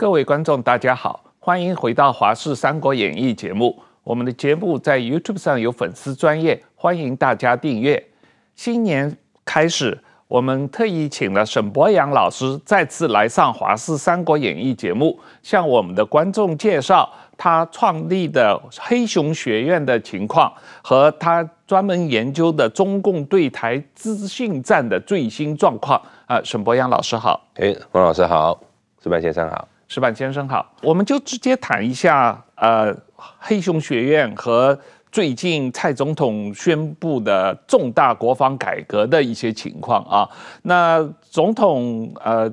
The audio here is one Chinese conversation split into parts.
各位观众，大家好，欢迎回到《华视三国演义》节目。我们的节目在 YouTube 上有粉丝专业，欢迎大家订阅。新年开始，我们特意请了沈博洋老师再次来上《华视三国演义》节目，向我们的观众介绍他创立的黑熊学院的情况和他专门研究的中共对台资讯战的最新状况。啊，沈博洋老师好。哎，黄老师好，石板先生好。石板先生好，我们就直接谈一下，呃，黑熊学院和最近蔡总统宣布的重大国防改革的一些情况啊。那总统呃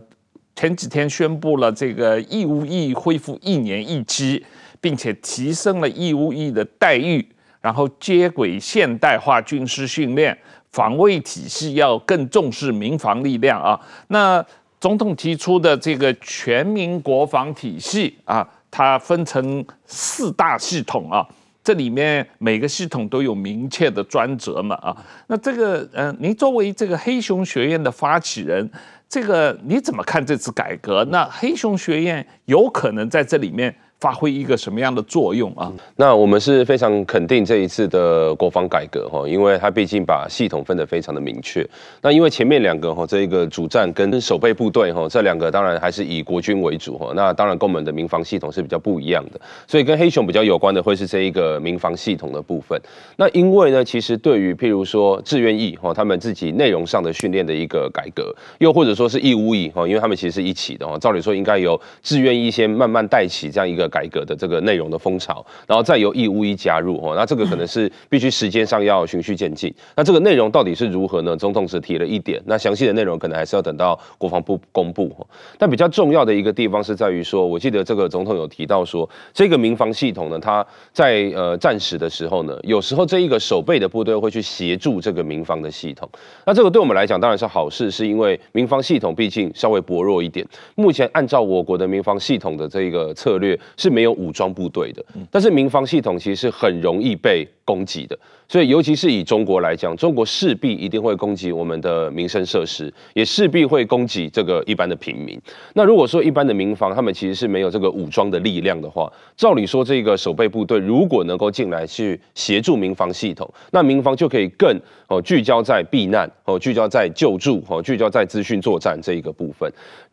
前几天宣布了这个义务役恢复一年一期，并且提升了义务役的待遇，然后接轨现代化军事训练，防卫体系要更重视民防力量啊。那总统提出的这个全民国防体系啊，它分成四大系统啊，这里面每个系统都有明确的专责嘛啊。那这个，嗯，您作为这个黑熊学院的发起人，这个你怎么看这次改革？那黑熊学院有可能在这里面发挥一个什么样的作用啊？那我们是非常肯定这一次的国防改革哈，因为它毕竟把系统分得非常的明确。那因为前面两个哈，这一个主战跟守备部队哈，这两个当然还是以国军为主哈。那当然跟我们的民防系统是比较不一样的，所以跟黑熊比较有关的会是这一个民防系统的部分。那因为呢，其实对于譬如说志愿役哈，他们自己内容上的训练的一个改革，又或者说是义务役哈，因为他们其实是一起的哈。照理说应该由志愿役先慢慢带起这样一个。改革的这个内容的风潮，然后再由义乌一加入哦，那这个可能是 必须时间上要循序渐进。那这个内容到底是如何呢？总统只提了一点，那详细的内容可能还是要等到国防部公布。但比较重要的一个地方是在于说，我记得这个总统有提到说，这个民防系统呢，它在呃战时的时候呢，有时候这一个守备的部队会去协助这个民防的系统。那这个对我们来讲当然是好事，是因为民防系统毕竟稍微薄弱一点。目前按照我国的民防系统的这个策略。是没有武装部队的，但是民防系统其实是很容易被攻击的。所以，尤其是以中国来讲，中国势必一定会攻击我们的民生设施，也势必会攻击这个一般的平民。那如果说一般的民防他们其实是没有这个武装的力量的话，照理说这个守备部队如果能够进来去协助民防系统，那民防就可以更哦聚焦在避难哦，聚焦在救助哦，聚焦在资讯作战这一个部分。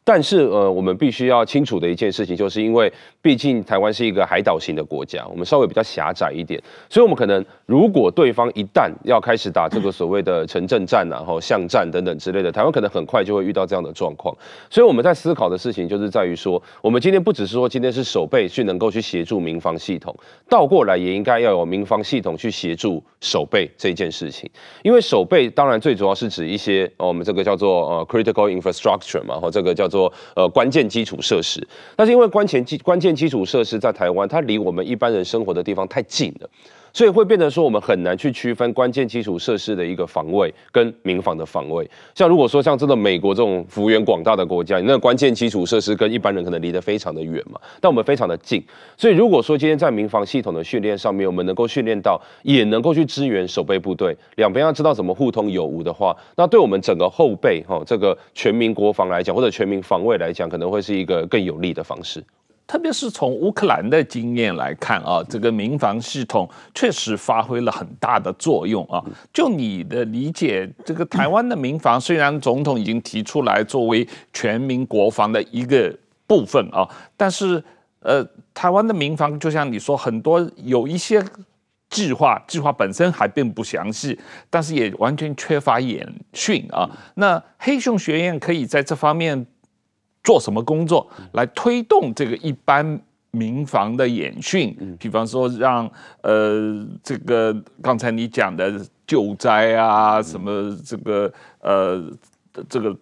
但是呃，我们必须要清楚的一件事情，就是因为毕竟台湾是一个海岛型的国家，我们稍微比较狭窄一点，所以我们可能如果对方一旦要开始打这个所谓的城镇战，然后巷战等等之类的，台湾可能很快就会遇到这样的状况。所以我们在思考的事情就是在于说，我们今天不只是说今天是守备去能够去协助民防系统，倒过来也应该要有民防系统去协助守备这件事情。因为守备当然最主要是指一些我们这个叫做呃 critical infrastructure 嘛，或这个叫做呃关键基础设施。但是因为关键基关键基础设施在台湾，它离我们一般人生活的地方太近了。所以会变成说，我们很难去区分关键基础设施的一个防卫跟民防的防卫。像如果说像这个美国这种幅员广大的国家，那个关键基础设施跟一般人可能离得非常的远嘛，但我们非常的近。所以如果说今天在民防系统的训练上面，我们能够训练到，也能够去支援守备部队，两边要知道怎么互通有无的话，那对我们整个后备哈这个全民国防来讲，或者全民防卫来讲，可能会是一个更有利的方式。特别是从乌克兰的经验来看啊，这个民防系统确实发挥了很大的作用啊。就你的理解，这个台湾的民防虽然总统已经提出来作为全民国防的一个部分啊，但是呃，台湾的民防就像你说，很多有一些计划，计划本身还并不详细，但是也完全缺乏演训啊。那黑熊学院可以在这方面。做什么工作来推动这个一般民防的演训？比方说让呃这个刚才你讲的救灾啊，什么这个呃这个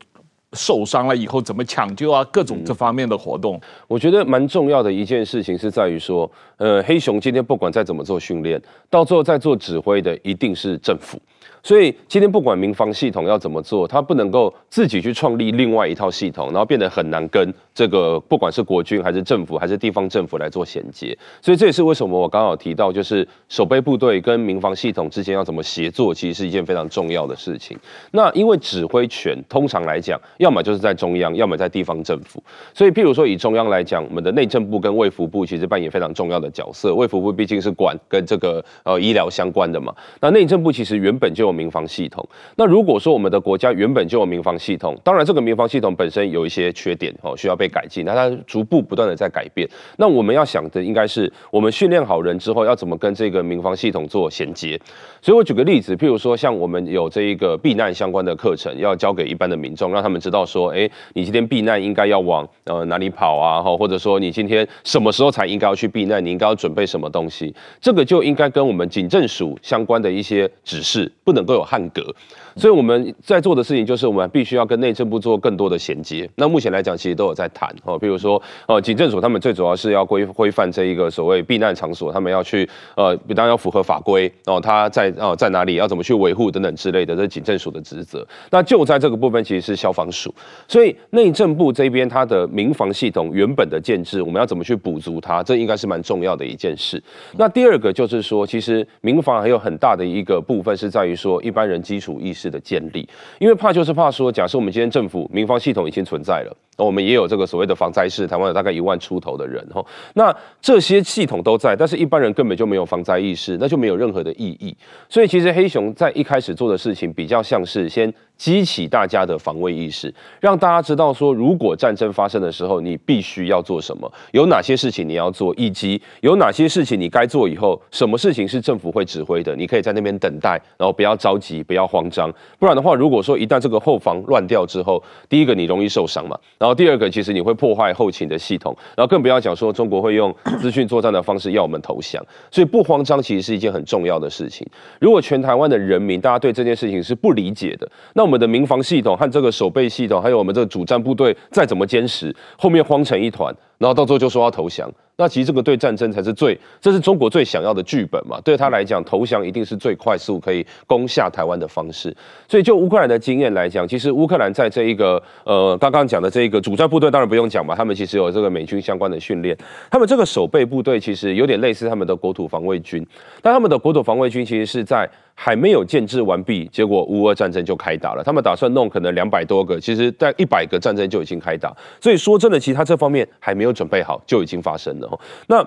受伤了以后怎么抢救啊，各种这方面的活动，我觉得蛮重要的一件事情是在于说，呃黑熊今天不管再怎么做训练，到最后在做指挥的一定是政府。所以今天不管民防系统要怎么做，它不能够自己去创立另外一套系统，然后变得很难跟这个不管是国军还是政府还是地方政府来做衔接。所以这也是为什么我刚好提到，就是守备部队跟民防系统之间要怎么协作，其实是一件非常重要的事情。那因为指挥权通常来讲，要么就是在中央，要么在地方政府。所以譬如说以中央来讲，我们的内政部跟卫福部其实扮演非常重要的角色。卫福部毕竟是管跟这个呃医疗相关的嘛，那内政部其实原本就民防系统，那如果说我们的国家原本就有民防系统，当然这个民防系统本身有一些缺点哦，需要被改进，那它逐步不断的在改变。那我们要想的应该是，我们训练好人之后，要怎么跟这个民防系统做衔接。所以我举个例子，譬如说像我们有这一个避难相关的课程，要教给一般的民众，让他们知道说，哎，你今天避难应该要往呃哪里跑啊？哈，或者说你今天什么时候才应该要去避难？你应该要准备什么东西？这个就应该跟我们警政署相关的一些指示不能都有汉格。所以我们在做的事情就是，我们必须要跟内政部做更多的衔接。那目前来讲，其实都有在谈哦，比如说，呃，警政署他们最主要是要规规范这一个所谓避难场所，他们要去呃，当然要符合法规哦，他在哦在哪里要怎么去维护等等之类的，这是警政署的职责。那就在这个部分，其实是消防署。所以内政部这边它的民防系统原本的建制，我们要怎么去补足它，这应该是蛮重要的一件事。那第二个就是说，其实民防还有很大的一个部分是在于说一般人基础意识的建立，因为怕就是怕说，假设我们今天政府民防系统已经存在了，那我们也有这个所谓的防灾士，台湾有大概一万出头的人吼，那这些系统都在，但是一般人根本就没有防灾意识，那就没有任何的意义。所以其实黑熊在一开始做的事情，比较像是先。激起大家的防卫意识，让大家知道说，如果战争发生的时候，你必须要做什么，有哪些事情你要做，以及有哪些事情你该做以后，什么事情是政府会指挥的，你可以在那边等待，然后不要着急，不要慌张。不然的话，如果说一旦这个后防乱掉之后，第一个你容易受伤嘛，然后第二个其实你会破坏后勤的系统，然后更不要讲说中国会用资讯作战的方式要我们投降，所以不慌张其实是一件很重要的事情。如果全台湾的人民大家对这件事情是不理解的，那我们的民防系统和这个守备系统，还有我们这个主战部队，再怎么坚实，后面慌成一团，然后到最后就说要投降。那其实这个对战争才是最，这是中国最想要的剧本嘛。对他来讲，投降一定是最快速可以攻下台湾的方式。所以就乌克兰的经验来讲，其实乌克兰在这一个呃刚刚讲的这一个主战部队，当然不用讲嘛，他们其实有这个美军相关的训练。他们这个守备部队其实有点类似他们的国土防卫军，但他们的国土防卫军其实是在还没有建制完毕，结果乌俄战争就开打了。他们打算弄可能两百多个，其实在一百个战争就已经开打。所以说真的，其实他这方面还没有准备好，就已经发生了。那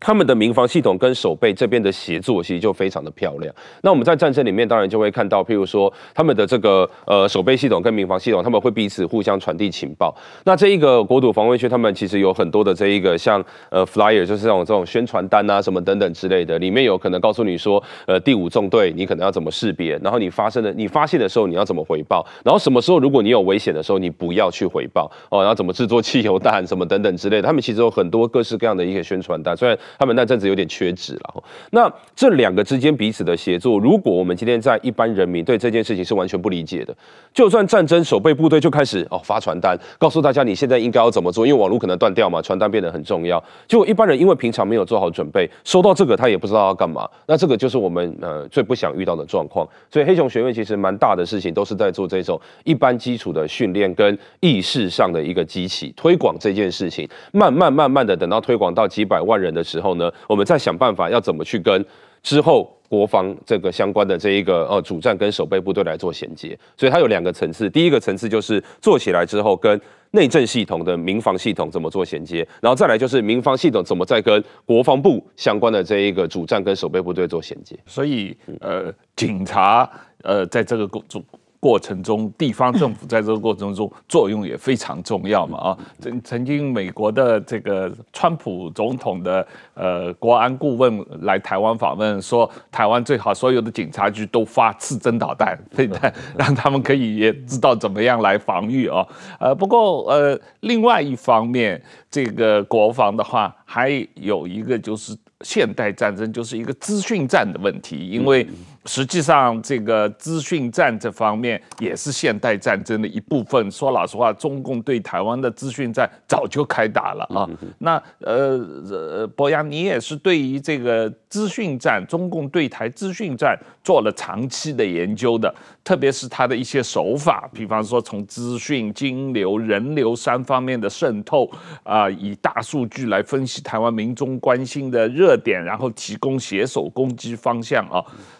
他们的民防系统跟守备这边的协作，其实就非常的漂亮。那我们在战争里面，当然就会看到，譬如说他们的这个呃守备系统跟民防系统，他们会彼此互相传递情报。那这一个国土防卫区，他们其实有很多的这一个像呃 flyer，就是这种这种宣传单啊什么等等之类的，里面有可能告诉你说，呃第五纵队你可能要怎么识别，然后你发生的你发现的时候你要怎么回报，然后什么时候如果你有危险的时候你不要去回报哦，然后怎么制作汽油弹什么等等之类的，他们其实有很多各式各样的一些宣传单，虽然。他们那阵子有点缺纸了。那这两个之间彼此的协作，如果我们今天在一般人民对这件事情是完全不理解的，就算战争守备部队就开始哦发传单，告诉大家你现在应该要怎么做，因为网络可能断掉嘛，传单变得很重要。结果一般人因为平常没有做好准备，收到这个他也不知道要干嘛。那这个就是我们呃最不想遇到的状况。所以黑熊学院其实蛮大的事情都是在做这种一般基础的训练跟意识上的一个机器推广这件事情，慢慢慢慢的等到推广到几百万人的时候。后呢，我们再想办法要怎么去跟之后国防这个相关的这一个呃主战跟守备部队来做衔接，所以它有两个层次。第一个层次就是做起来之后跟内政系统的民防系统怎么做衔接，然后再来就是民防系统怎么再跟国防部相关的这一个主战跟守备部队做衔接。所以呃，警察呃在这个工作。过程中，地方政府在这个过程中作用也非常重要嘛啊！曾曾经美国的这个川普总统的呃国安顾问来台湾访问，说台湾最好所有的警察局都发刺针导弹，对不对？让他们可以也知道怎么样来防御啊。呃，不过呃，另外一方面，这个国防的话，还有一个就是现代战争就是一个资讯战的问题，因为实际上这个资讯战这方面也是现代战争的一部分。说老实话，中共对台湾的资讯战早就开打了啊。那呃呃，博洋，你也是对于这个资讯战，中共对台资讯战做了长期的研究的，特别是他的一些手法，比方说从资讯、金流、人流三方面的渗透啊，以大数据来分析台湾民众关心的。热点，然后提供携手攻击方向啊！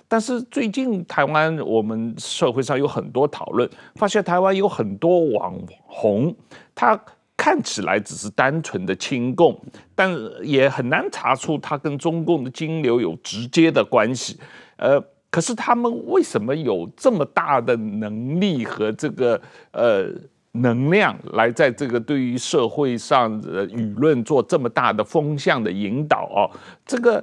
但是最近台湾我们社会上有很多讨论，发现台湾有很多网红，他看起来只是单纯的亲共，但也很难查出他跟中共的金流有直接的关系。呃，可是他们为什么有这么大的能力和这个呃？能量来在这个对于社会上的舆论做这么大的风向的引导哦，这个。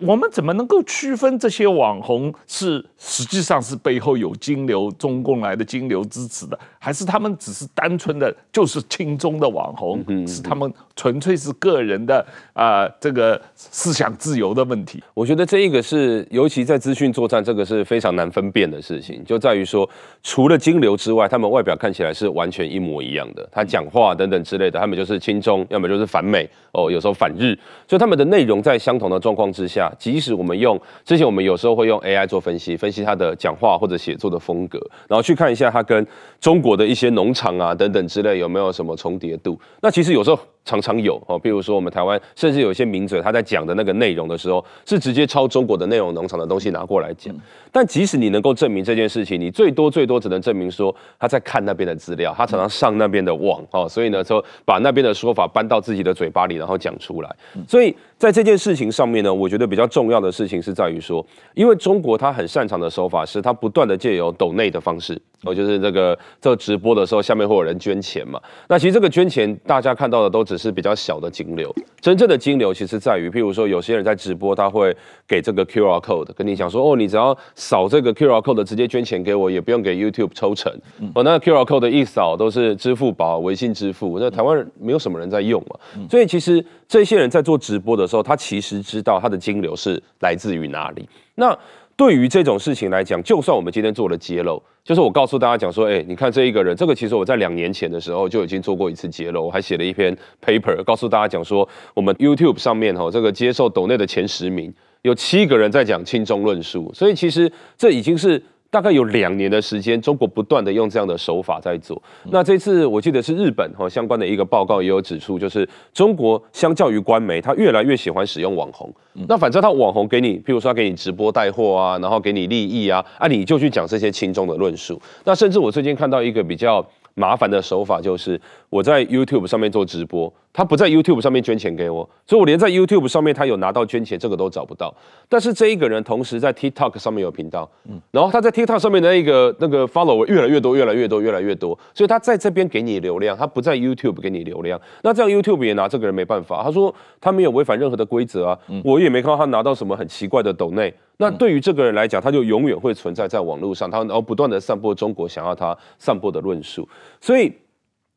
我们怎么能够区分这些网红是实际上是背后有金流、中共来的金流支持的，还是他们只是单纯的就是亲中的网红？是他们纯粹是个人的啊、呃、这个思想自由的问题？我觉得这一个是，尤其在资讯作战，这个是非常难分辨的事情，就在于说，除了金流之外，他们外表看起来是完全一模一样的，他讲话等等之类的，他们就是亲中，要么就是反美哦，有时候反日，所以他们的内容在相同的状况之下，即使我们用之前，我们有时候会用 AI 做分析，分析他的讲话或者写作的风格，然后去看一下他跟中国的一些农场啊等等之类有没有什么重叠度。那其实有时候。常常有哦，比如说我们台湾，甚至有一些名嘴，他在讲的那个内容的时候，是直接抄中国的内容农场的东西拿过来讲。但即使你能够证明这件事情，你最多最多只能证明说他在看那边的资料，他常常上那边的网哦，所以呢，就把那边的说法搬到自己的嘴巴里，然后讲出来。所以在这件事情上面呢，我觉得比较重要的事情是在于说，因为中国他很擅长的手法是，他不断的借由抖内的方式，哦，就是这个这直播的时候，下面会有人捐钱嘛。那其实这个捐钱，大家看到的都只是比较小的金流，真正的金流其实在于，譬如说有些人在直播，他会给这个 QR code 跟你讲说，哦，你只要扫这个 QR code 直接捐钱给我，也不用给 YouTube 抽成。哦，那 QR code 一扫都是支付宝、微信支付，那台湾人没有什么人在用嘛，所以其实这些人在做直播的时候，他其实知道他的金流是来自于哪里。那对于这种事情来讲，就算我们今天做了揭露，就是我告诉大家讲说，哎，你看这一个人，这个其实我在两年前的时候就已经做过一次揭露，我还写了一篇 paper，告诉大家讲说，我们 YouTube 上面哈，这个接受抖内的前十名，有七个人在讲轻中论述，所以其实这已经是。大概有两年的时间，中国不断的用这样的手法在做。那这次我记得是日本哈相关的一个报告也有指出，就是中国相较于官媒，他越来越喜欢使用网红。那反正他网红给你，譬如说他给你直播带货啊，然后给你利益啊，啊你就去讲这些轻中的论述。那甚至我最近看到一个比较。麻烦的手法就是我在 YouTube 上面做直播，他不在 YouTube 上面捐钱给我，所以我连在 YouTube 上面他有拿到捐钱这个都找不到。但是这一个人同时在 TikTok 上面有频道，然后他在 TikTok 上面的那个那个 follower 越来越多，越来越多，越来越多，所以他在这边给你流量，他不在 YouTube 给你流量。那这样 YouTube 也拿这个人没办法，他说他没有违反任何的规则啊，我也没看到他拿到什么很奇怪的抖内。那对于这个人来讲，他就永远会存在在网络上，他然后不断的散播中国想要他散播的论述。所以，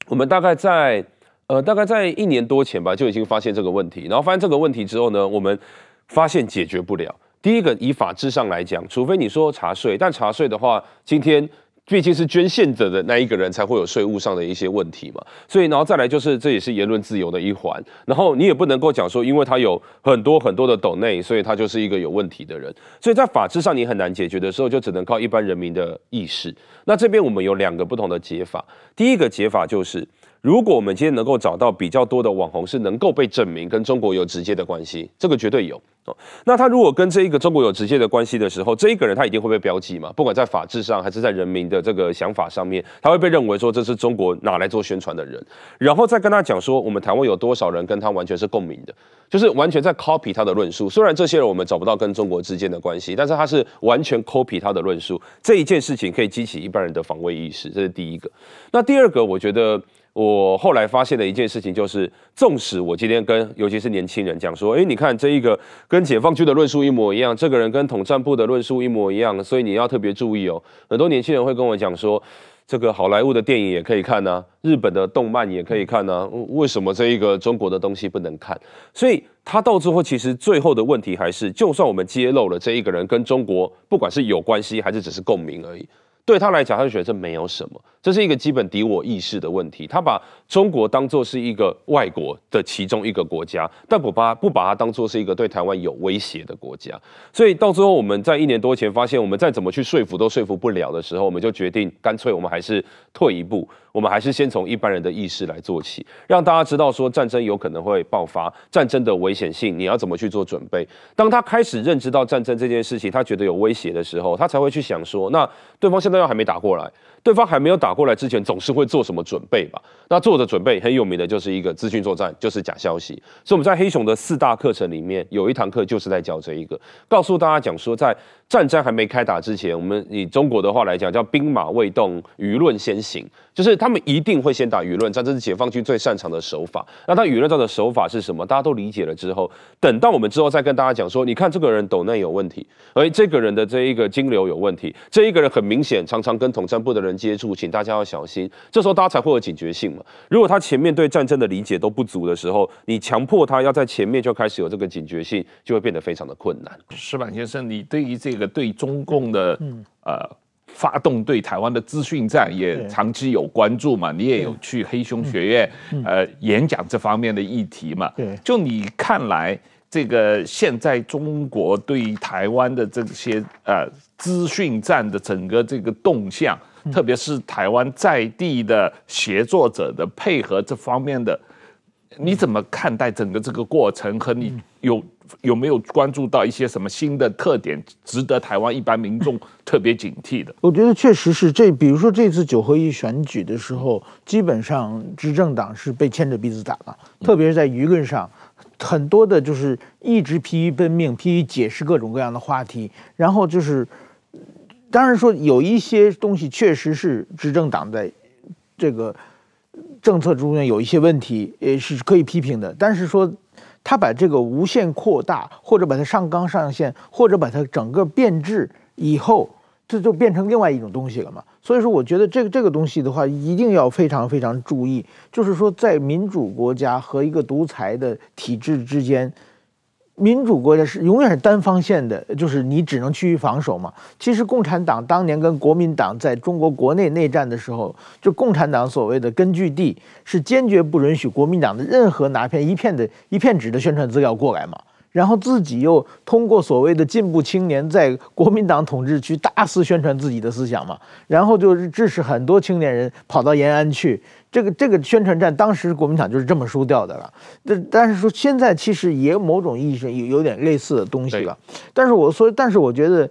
我们大概在呃大概在一年多前吧，就已经发现这个问题。然后发现这个问题之后呢，我们发现解决不了。第一个，以法制上来讲，除非你说查税，但查税的话，今天。毕竟是捐献者的那一个人才会有税务上的一些问题嘛，所以然后再来就是这也是言论自由的一环，然后你也不能够讲说，因为他有很多很多的抖内，所以他就是一个有问题的人，所以在法制上你很难解决的时候，就只能靠一般人民的意识。那这边我们有两个不同的解法，第一个解法就是。如果我们今天能够找到比较多的网红是能够被证明跟中国有直接的关系，这个绝对有。那他如果跟这一个中国有直接的关系的时候，这一个人他一定会被标记嘛？不管在法制上还是在人民的这个想法上面，他会被认为说这是中国拿来做宣传的人，然后再跟他讲说我们台湾有多少人跟他完全是共鸣的，就是完全在 copy 他的论述。虽然这些人我们找不到跟中国之间的关系，但是他是完全 copy 他的论述。这一件事情可以激起一般人的防卫意识，这是第一个。那第二个，我觉得。我后来发现的一件事情就是，纵使我今天跟尤其是年轻人讲说，诶，你看这一个跟解放军的论述一模一样，这个人跟统战部的论述一模一样，所以你要特别注意哦。很多年轻人会跟我讲说，这个好莱坞的电影也可以看啊，日本的动漫也可以看啊，为什么这一个中国的东西不能看？所以他到最后其实最后的问题还是，就算我们揭露了这一个人跟中国不管是有关系还是只是共鸣而已，对他来讲，他就觉得这没有什么。这是一个基本敌我意识的问题，他把中国当作是一个外国的其中一个国家，但不把不把它当作是一个对台湾有威胁的国家。所以到最后，我们在一年多前发现，我们再怎么去说服都说服不了的时候，我们就决定干脆我们还是退一步，我们还是先从一般人的意识来做起，让大家知道说战争有可能会爆发，战争的危险性，你要怎么去做准备。当他开始认知到战争这件事情，他觉得有威胁的时候，他才会去想说，那对方现在要还没打过来。对方还没有打过来之前，总是会做什么准备吧？那做的准备很有名的就是一个资讯作战，就是假消息。所以我们在黑熊的四大课程里面，有一堂课就是在教这一个，告诉大家讲说，在战争还没开打之前，我们以中国的话来讲，叫兵马未动，舆论先行，就是他们一定会先打舆论战，这是解放军最擅长的手法。那他舆论战的手法是什么？大家都理解了之后，等到我们之后再跟大家讲说，你看这个人斗内有问题，而这个人的这一个金流有问题，这一个人很明显常常跟统战部的人。接触，请大家要小心。这时候大家才会有警觉性嘛。如果他前面对战争的理解都不足的时候，你强迫他要在前面就开始有这个警觉性，就会变得非常的困难。石板先生，你对于这个对中共的呃发动对台湾的资讯战也长期有关注嘛？你也有去黑熊学院呃演讲这方面的议题嘛？对，就你看来，这个现在中国对于台湾的这些呃。资讯战的整个这个动向，特别是台湾在地的协作者的配合这方面的，你怎么看待整个这个过程？和你有有没有关注到一些什么新的特点，值得台湾一般民众 特别警惕的？我觉得确实是这，比如说这次九合一选举的时候，基本上执政党是被牵着鼻子打了，特别是在舆论上，很多的就是一直疲于奔命，疲于解释各种各样的话题，然后就是。当然说有一些东西确实是执政党在这个政策中间有一些问题，也是可以批评的。但是说他把这个无限扩大，或者把它上纲上线，或者把它整个变质以后，这就变成另外一种东西了嘛。所以说，我觉得这个这个东西的话，一定要非常非常注意，就是说在民主国家和一个独裁的体制之间。民主国家是永远是单方线的，就是你只能趋于防守嘛。其实共产党当年跟国民党在中国国内内战的时候，就共产党所谓的根据地是坚决不允许国民党的任何拿片一片的一片纸的宣传资料过来嘛。然后自己又通过所谓的进步青年在国民党统治区大肆宣传自己的思想嘛。然后就是致使很多青年人跑到延安去。这个这个宣传战，当时国民党就是这么输掉的了。但但是说现在其实也某种意义上有有点类似的东西了。但是我所以，但是我觉得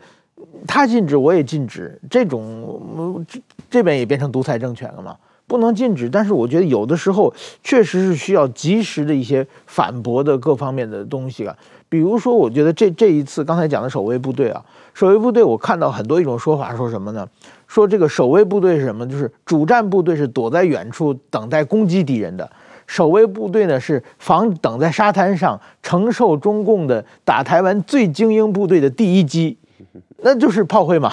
他禁止，我也禁止。这种这边也变成独裁政权了嘛，不能禁止。但是我觉得有的时候确实是需要及时的一些反驳的各方面的东西啊。比如说，我觉得这这一次刚才讲的守卫部队啊，守卫部队，我看到很多一种说法，说什么呢？说这个守卫部队是什么？就是主战部队是躲在远处等待攻击敌人的，守卫部队呢是防等在沙滩上承受中共的打台湾最精英部队的第一击，那就是炮灰嘛。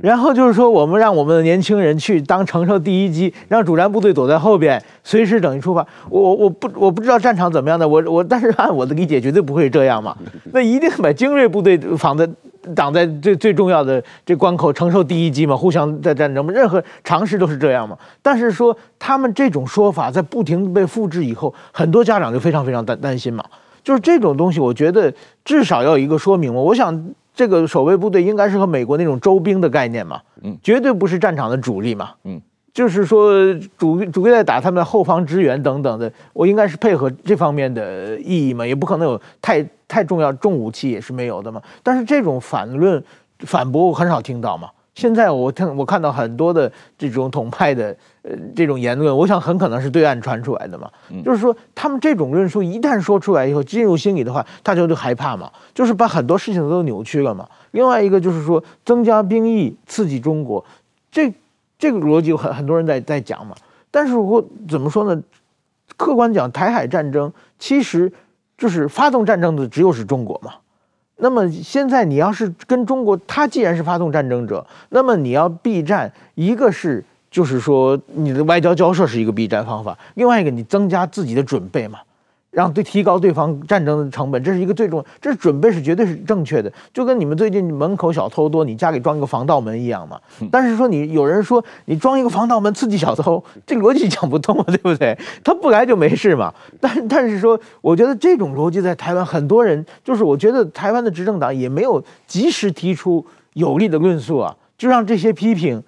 然后就是说，我们让我们的年轻人去当承受第一击，让主战部队躲在后边，随时等于出发。我我不我不知道战场怎么样的，我我但是按我的理解，绝对不会这样嘛。那一定把精锐部队防在挡在最最重要的这关口，承受第一击嘛。互相在战争嘛，任何常识都是这样嘛。但是说他们这种说法在不停被复制以后，很多家长就非常非常担担心嘛。就是这种东西，我觉得至少要有一个说明嘛。我想。这个守卫部队应该是和美国那种周兵的概念嘛，嗯，绝对不是战场的主力嘛，嗯，就是说主主力在打他们的后方支援等等的，我应该是配合这方面的意义嘛，也不可能有太太重要重武器也是没有的嘛。但是这种反论反驳我很少听到嘛。现在我听我看到很多的这种统派的呃这种言论，我想很可能是对岸传出来的嘛。就是说他们这种论述一旦说出来以后，进入心里的话，大家就害怕嘛，就是把很多事情都扭曲了嘛。另外一个就是说增加兵役刺激中国，这这个逻辑有很很多人在在讲嘛。但是我怎么说呢？客观讲，台海战争其实就是发动战争的只有是中国嘛。那么现在你要是跟中国，他既然是发动战争者，那么你要避战，一个是就是说你的外交交涉是一个避战方法，另外一个你增加自己的准备嘛。让对提高对方战争的成本，这是一个最重要，这是准备是绝对是正确的，就跟你们最近门口小偷多，你家里装一个防盗门一样嘛。但是说你有人说你装一个防盗门刺激小偷，这个逻辑讲不通啊，对不对？他不来就没事嘛。但但是说，我觉得这种逻辑在台湾很多人，就是我觉得台湾的执政党也没有及时提出有力的论述啊，就让这些批评。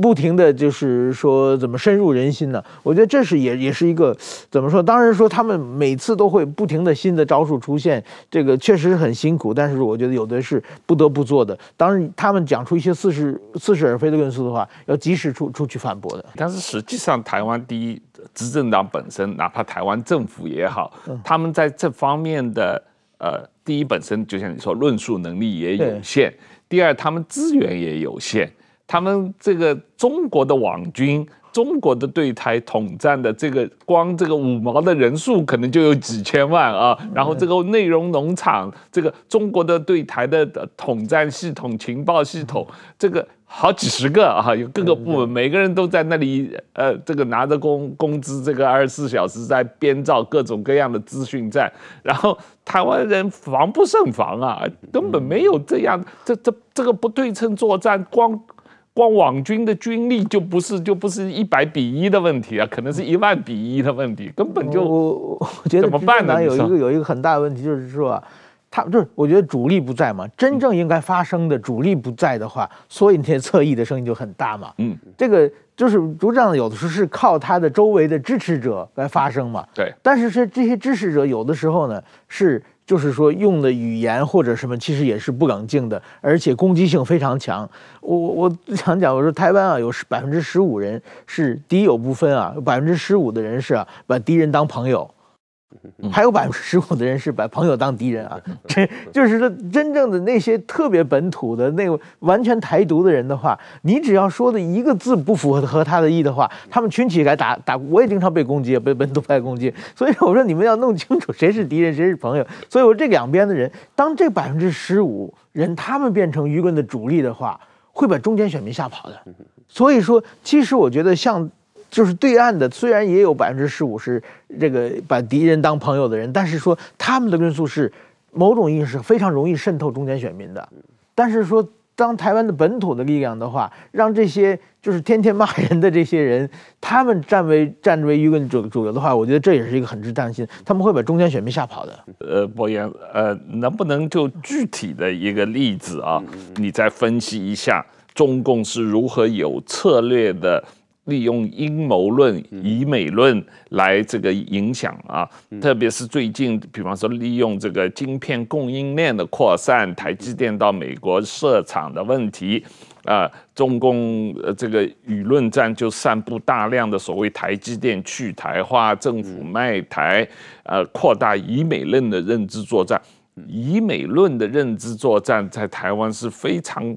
不停的就是说怎么深入人心呢？我觉得这是也也是一个怎么说？当然说他们每次都会不停的新的招数出现，这个确实很辛苦。但是我觉得有的是不得不做的。当然他们讲出一些似是似是而非的论述的话，要及时出出去反驳的。但是实际上，台湾第一执政党本身，哪怕台湾政府也好，他们在这方面的呃，第一本身就像你说，论述能力也有限；第二，他们资源也有限。他们这个中国的网军，中国的对台统战的这个光这个五毛的人数可能就有几千万啊，然后这个内容农场，这个中国的对台的统战系统、情报系统，这个好几十个啊，有各个部门，每个人都在那里，呃，这个拿着工工资，这个二十四小时在编造各种各样的资讯站，然后台湾人防不胜防啊，根本没有这样，这这这个不对称作战光。光网军的军力就不是就不是一百比一的问题啊，可能是一万比一的问题，根本就我我觉得怎么办呢？有一个有一个很大的问题就是说，他就是我觉得主力不在嘛，真正应该发生的主力不在的话，所以那些侧翼的声音就很大嘛。嗯，这个就是主张有的时候是靠他的周围的支持者来发声嘛。对，但是是这些支持者有的时候呢是。就是说，用的语言或者什么，其实也是不冷静的，而且攻击性非常强。我我想讲，我说台湾啊，有百分之十五人是敌友不分啊，百分之十五的人是，把敌人当朋友。还有百分之十五的人是把朋友当敌人啊，这就是说真正的那些特别本土的那个完全台独的人的话，你只要说的一个字不符合他的意的话，他们群起来打打。我也经常被攻击，被本土派攻击，所以我说你们要弄清楚谁是敌人，谁是朋友。所以我说这两边的人，当这百分之十五人他们变成舆论的主力的话，会把中间选民吓跑的。所以说，其实我觉得像。就是对岸的，虽然也有百分之十五是这个把敌人当朋友的人，但是说他们的论述是某种意义是非常容易渗透中间选民的。但是说当台湾的本土的力量的话，让这些就是天天骂人的这些人，他们站为站为舆论主主流的话，我觉得这也是一个很值担心，他们会把中间选民吓跑的。呃，博言，呃，能不能就具体的一个例子啊，你再分析一下中共是如何有策略的？利用阴谋论、以美论来这个影响啊，特别是最近，比方说利用这个晶片供应链的扩散，台积电到美国设厂的问题，啊，中共这个舆论战就散布大量的所谓台积电去台化、政府卖台，呃，扩大以美论的认知作战。以美论的认知作战在台湾是非常。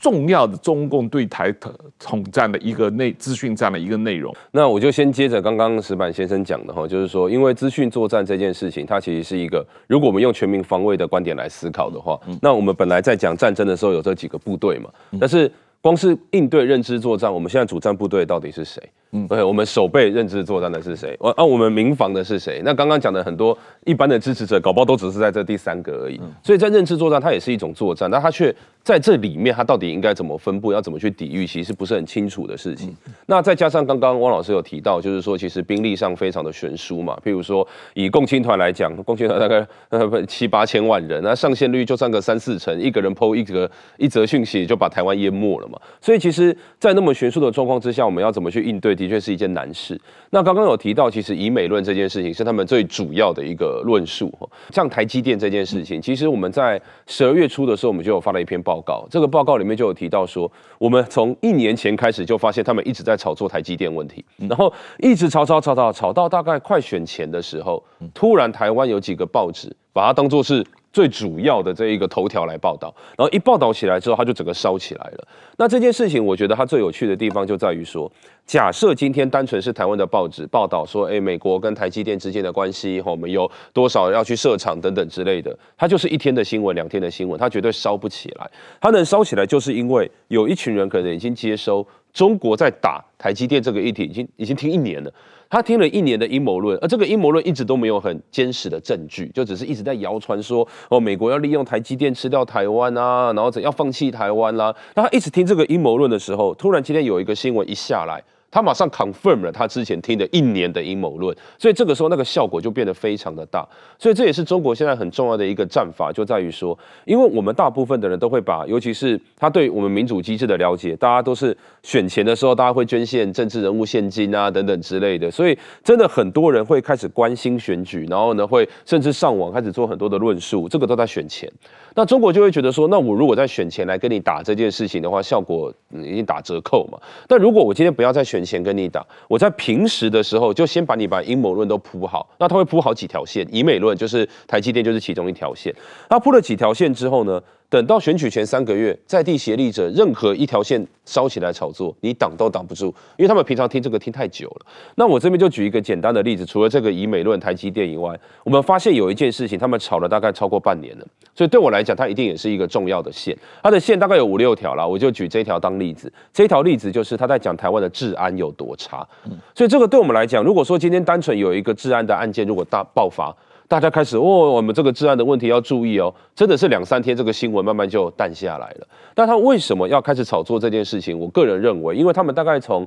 重要的中共对台统统战的一个内资讯战的一个内容，那我就先接着刚刚石板先生讲的哈，就是说，因为资讯作战这件事情，它其实是一个，如果我们用全民防卫的观点来思考的话，那我们本来在讲战争的时候有这几个部队嘛，但是光是应对认知作战，我们现在主战部队到底是谁？嗯，对，我们守备认知作战的是谁？我啊，我们民防的是谁？那刚刚讲的很多一般的支持者，搞不好都只是在这第三个而已。所以在认知作战，它也是一种作战，但它却。在这里面，它到底应该怎么分布，要怎么去抵御，其实不是很清楚的事情。那再加上刚刚汪老师有提到，就是说其实兵力上非常的悬殊嘛。譬如说以共青团来讲，共青团大概呃七八千万人，那上线率就算个三四成，一个人 PO 一个一则讯息就把台湾淹没了嘛。所以其实，在那么悬殊的状况之下，我们要怎么去应对，的确是一件难事。那刚刚有提到，其实以美论这件事情是他们最主要的一个论述。像台积电这件事情，其实我们在十二月初的时候，我们就有发了一篇报告。这个报告里面就有提到说，我们从一年前开始就发现他们一直在炒作台积电问题，然后一直炒炒炒炒炒到大概快选前的时候，突然台湾有几个报纸把它当做是最主要的这一个头条来报道，然后一报道起来之后，它就整个烧起来了。那这件事情，我觉得它最有趣的地方就在于说，假设今天单纯是台湾的报纸报道说，哎，美国跟台积电之间的关系，我们有多少要去设厂等等之类的，它就是一天的新闻、两天的新闻，它绝对烧不起来。它能烧起来，就是因为有一群人可能已经接收中国在打台积电这个议题，已经已经听一年了。他听了一年的阴谋论，而这个阴谋论一直都没有很坚实的证据，就只是一直在谣传说哦，美国要利用台积电吃掉台湾啊，然后怎样放弃台湾啦、那他一直听这个阴谋论的时候，突然今天有一个新闻一下来。他马上 confirm 了他之前听的一年的阴谋论，所以这个时候那个效果就变得非常的大。所以这也是中国现在很重要的一个战法，就在于说，因为我们大部分的人都会把，尤其是他对我们民主机制的了解，大家都是选钱的时候，大家会捐献政治人物现金啊等等之类的，所以真的很多人会开始关心选举，然后呢会甚至上网开始做很多的论述，这个都在选钱。那中国就会觉得说，那我如果在选前来跟你打这件事情的话，效果已经打折扣嘛。但如果我今天不要再选前跟你打，我在平时的时候就先把你把阴谋论都铺好，那他会铺好几条线，以美论就是台积电就是其中一条线。那铺了几条线之后呢？等到选举前三个月，在地协力者任何一条线烧起来炒作，你挡都挡不住，因为他们平常听这个听太久了。那我这边就举一个简单的例子，除了这个以美论台积电以外，我们发现有一件事情，他们炒了大概超过半年了。所以对我来讲，它一定也是一个重要的线。它的线大概有五六条啦，我就举这条当例子。这条例子就是他在讲台湾的治安有多差。所以这个对我们来讲，如果说今天单纯有一个治安的案件，如果大爆发。大家开始问，我们这个治安的问题要注意哦，真的是两三天，这个新闻慢慢就淡下来了。但他为什么要开始炒作这件事情？我个人认为，因为他们大概从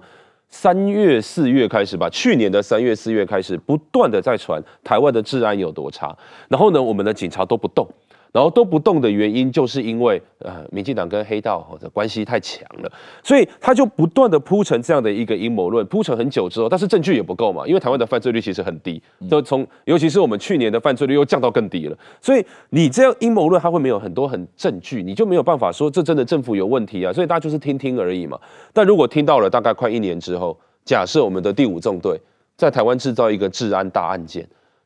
三月、四月开始吧，去年的三月、四月开始，不断的在传台湾的治安有多差，然后呢，我们的警察都不动。然后都不动的原因，就是因为呃，民进党跟黑道的关系太强了，所以他就不断的铺成这样的一个阴谋论，铺成很久之后，但是证据也不够嘛，因为台湾的犯罪率其实很低，就从尤其是我们去年的犯罪率又降到更低了，所以你这样阴谋论，它会没有很多很证据，你就没有办法说这真的政府有问题啊，所以大家就是听听而已嘛。但如果听到了大概快一年之后，假设我们的第五纵队在台湾制造一个治安大案件。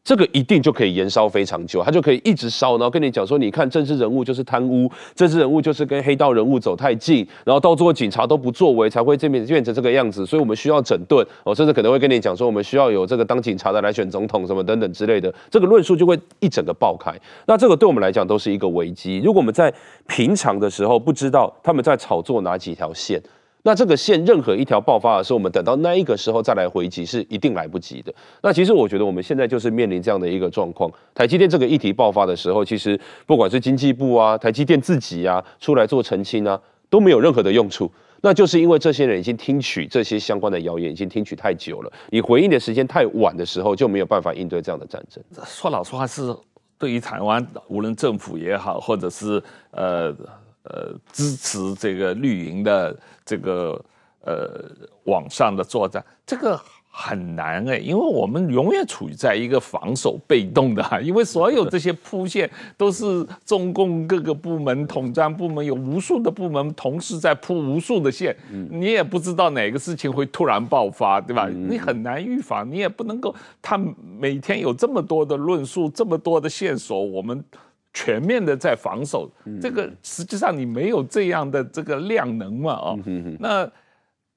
这个一定就可以延烧非常久，他就可以一直烧，然后跟你讲说，你看政治人物就是贪污，政治人物就是跟黑道人物走太近，然后到最后警察都不作为，才会这边变成这个样子，所以我们需要整顿哦，甚至可能会跟你讲说，我们需要有这个当警察的来选总统什么等等之类的，这个论述就会一整个爆开。那这个对我们来讲都是一个危机。如果我们在平常的时候不知道他们在炒作哪几条线。那这个线任何一条爆发的时候，我们等到那一个时候再来回击是一定来不及的。那其实我觉得我们现在就是面临这样的一个状况。台积电这个议题爆发的时候，其实不管是经济部啊、台积电自己啊出来做澄清啊，都没有任何的用处。那就是因为这些人已经听取这些相关的谣言，已经听取太久了。你回应的时间太晚的时候，就没有办法应对这样的战争。说老实话，是对于台湾，无论政府也好，或者是呃。呃，支持这个绿营的这个呃网上的作战，这个很难哎，因为我们永远处于在一个防守被动的，因为所有这些铺线都是中共各个部门统战部门，有无数的部门同时在铺无数的线，你也不知道哪个事情会突然爆发，对吧？你很难预防，你也不能够，他每天有这么多的论述，这么多的线索，我们。全面的在防守，这个实际上你没有这样的这个量能嘛啊、哦？那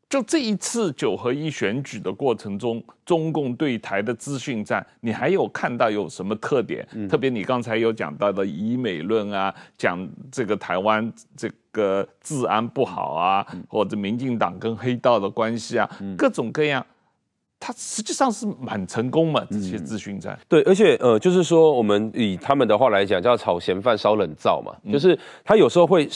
就这一次九合一选举的过程中，中共对台的资讯战，你还有看到有什么特点？特别你刚才有讲到的以美论啊，讲这个台湾这个治安不好啊，或者民进党跟黑道的关系啊，各种各样。他实际上是蛮成功嘛，这些资讯战。对，而且呃，就是说，我们以他们的话来讲，叫炒咸饭烧冷灶嘛，就是他有时候会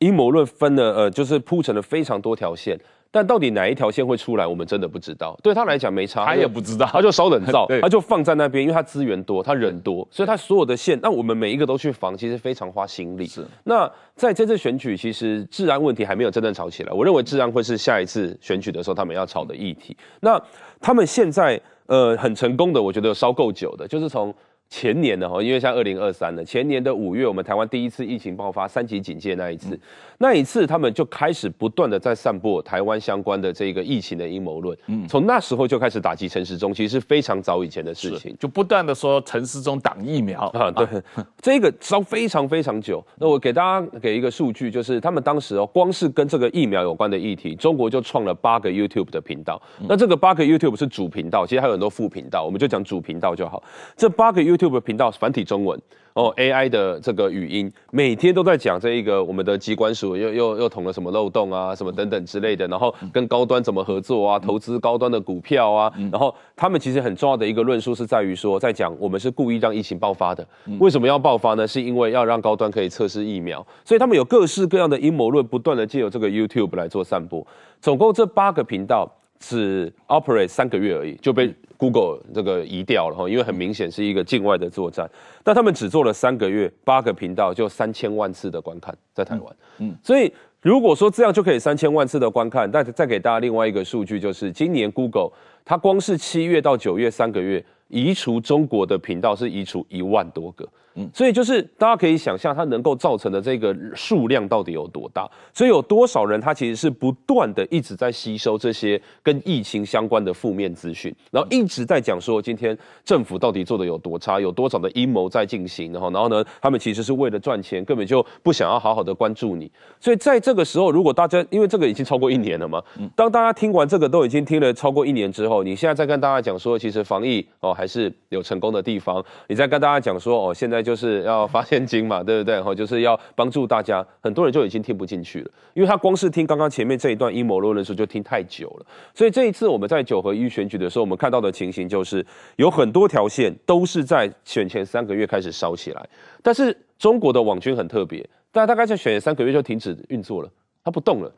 阴谋论分了，呃，就是铺成了非常多条线。但到底哪一条线会出来，我们真的不知道。对他来讲没差，他也不知道，他就烧冷灶，他就放在那边，因为他资源多，他人多，所以他所有的线，那我们每一个都去防，其实非常花心力。是。那在这次选举，其实治安问题还没有真正吵起来。我认为治安会是下一次选举的时候他们要吵的议题。那他们现在呃很成功的，我觉得烧够久的，就是从前年的哈，因为像二零二三的前年的五月，我们台湾第一次疫情爆发三级警戒那一次，嗯、那一次他们就开始不断的在散播台湾相关的这个疫情的阴谋论。嗯，从那时候就开始打击陈时中，其实是非常早以前的事情，就不断的说陈时中挡疫苗啊。对，啊、这个烧非常非常久。那我给大家给一个数据，就是他们当时哦，光是跟这个疫苗有关的议题，中国就创了八个 YouTube 的频道。嗯、那这个八个 YouTube 是主频道，其实还有很多副频道，我们就讲主频道就好。这八个 YouTube YouTube 频道繁体中文哦，AI 的这个语音，每天都在讲这一个我们的机关署又又又捅了什么漏洞啊，什么等等之类的，然后跟高端怎么合作啊，投资高端的股票啊，然后他们其实很重要的一个论述是在于说，在讲我们是故意让疫情爆发的，为什么要爆发呢？是因为要让高端可以测试疫苗，所以他们有各式各样的阴谋论，不断的借由这个 YouTube 来做散播。总共这八个频道只 operate 三个月而已，就被。Google 这个移掉了哈，因为很明显是一个境外的作战，但他们只做了三个月，八个频道就三千万次的观看在台湾，嗯，所以如果说这样就可以三千万次的观看，但再给大家另外一个数据，就是今年 Google 它光是七月到九月三个月移除中国的频道是移除一万多个。嗯，所以就是大家可以想象它能够造成的这个数量到底有多大，所以有多少人他其实是不断的一直在吸收这些跟疫情相关的负面资讯，然后一直在讲说今天政府到底做的有多差，有多少的阴谋在进行，然后然后呢，他们其实是为了赚钱，根本就不想要好好的关注你。所以在这个时候，如果大家因为这个已经超过一年了嘛，当大家听完这个都已经听了超过一年之后，你现在再跟大家讲说，其实防疫哦还是有成功的地方，你在跟大家讲说哦现在。就是要发现金嘛，对不对？然后就是要帮助大家，很多人就已经听不进去了，因为他光是听刚刚前面这一段阴谋论的时候就听太久了。所以这一次我们在九合一选举的时候，我们看到的情形就是有很多条线都是在选前三个月开始烧起来，但是中国的网军很特别，大家大概在选三个月就停止运作了，它不动了。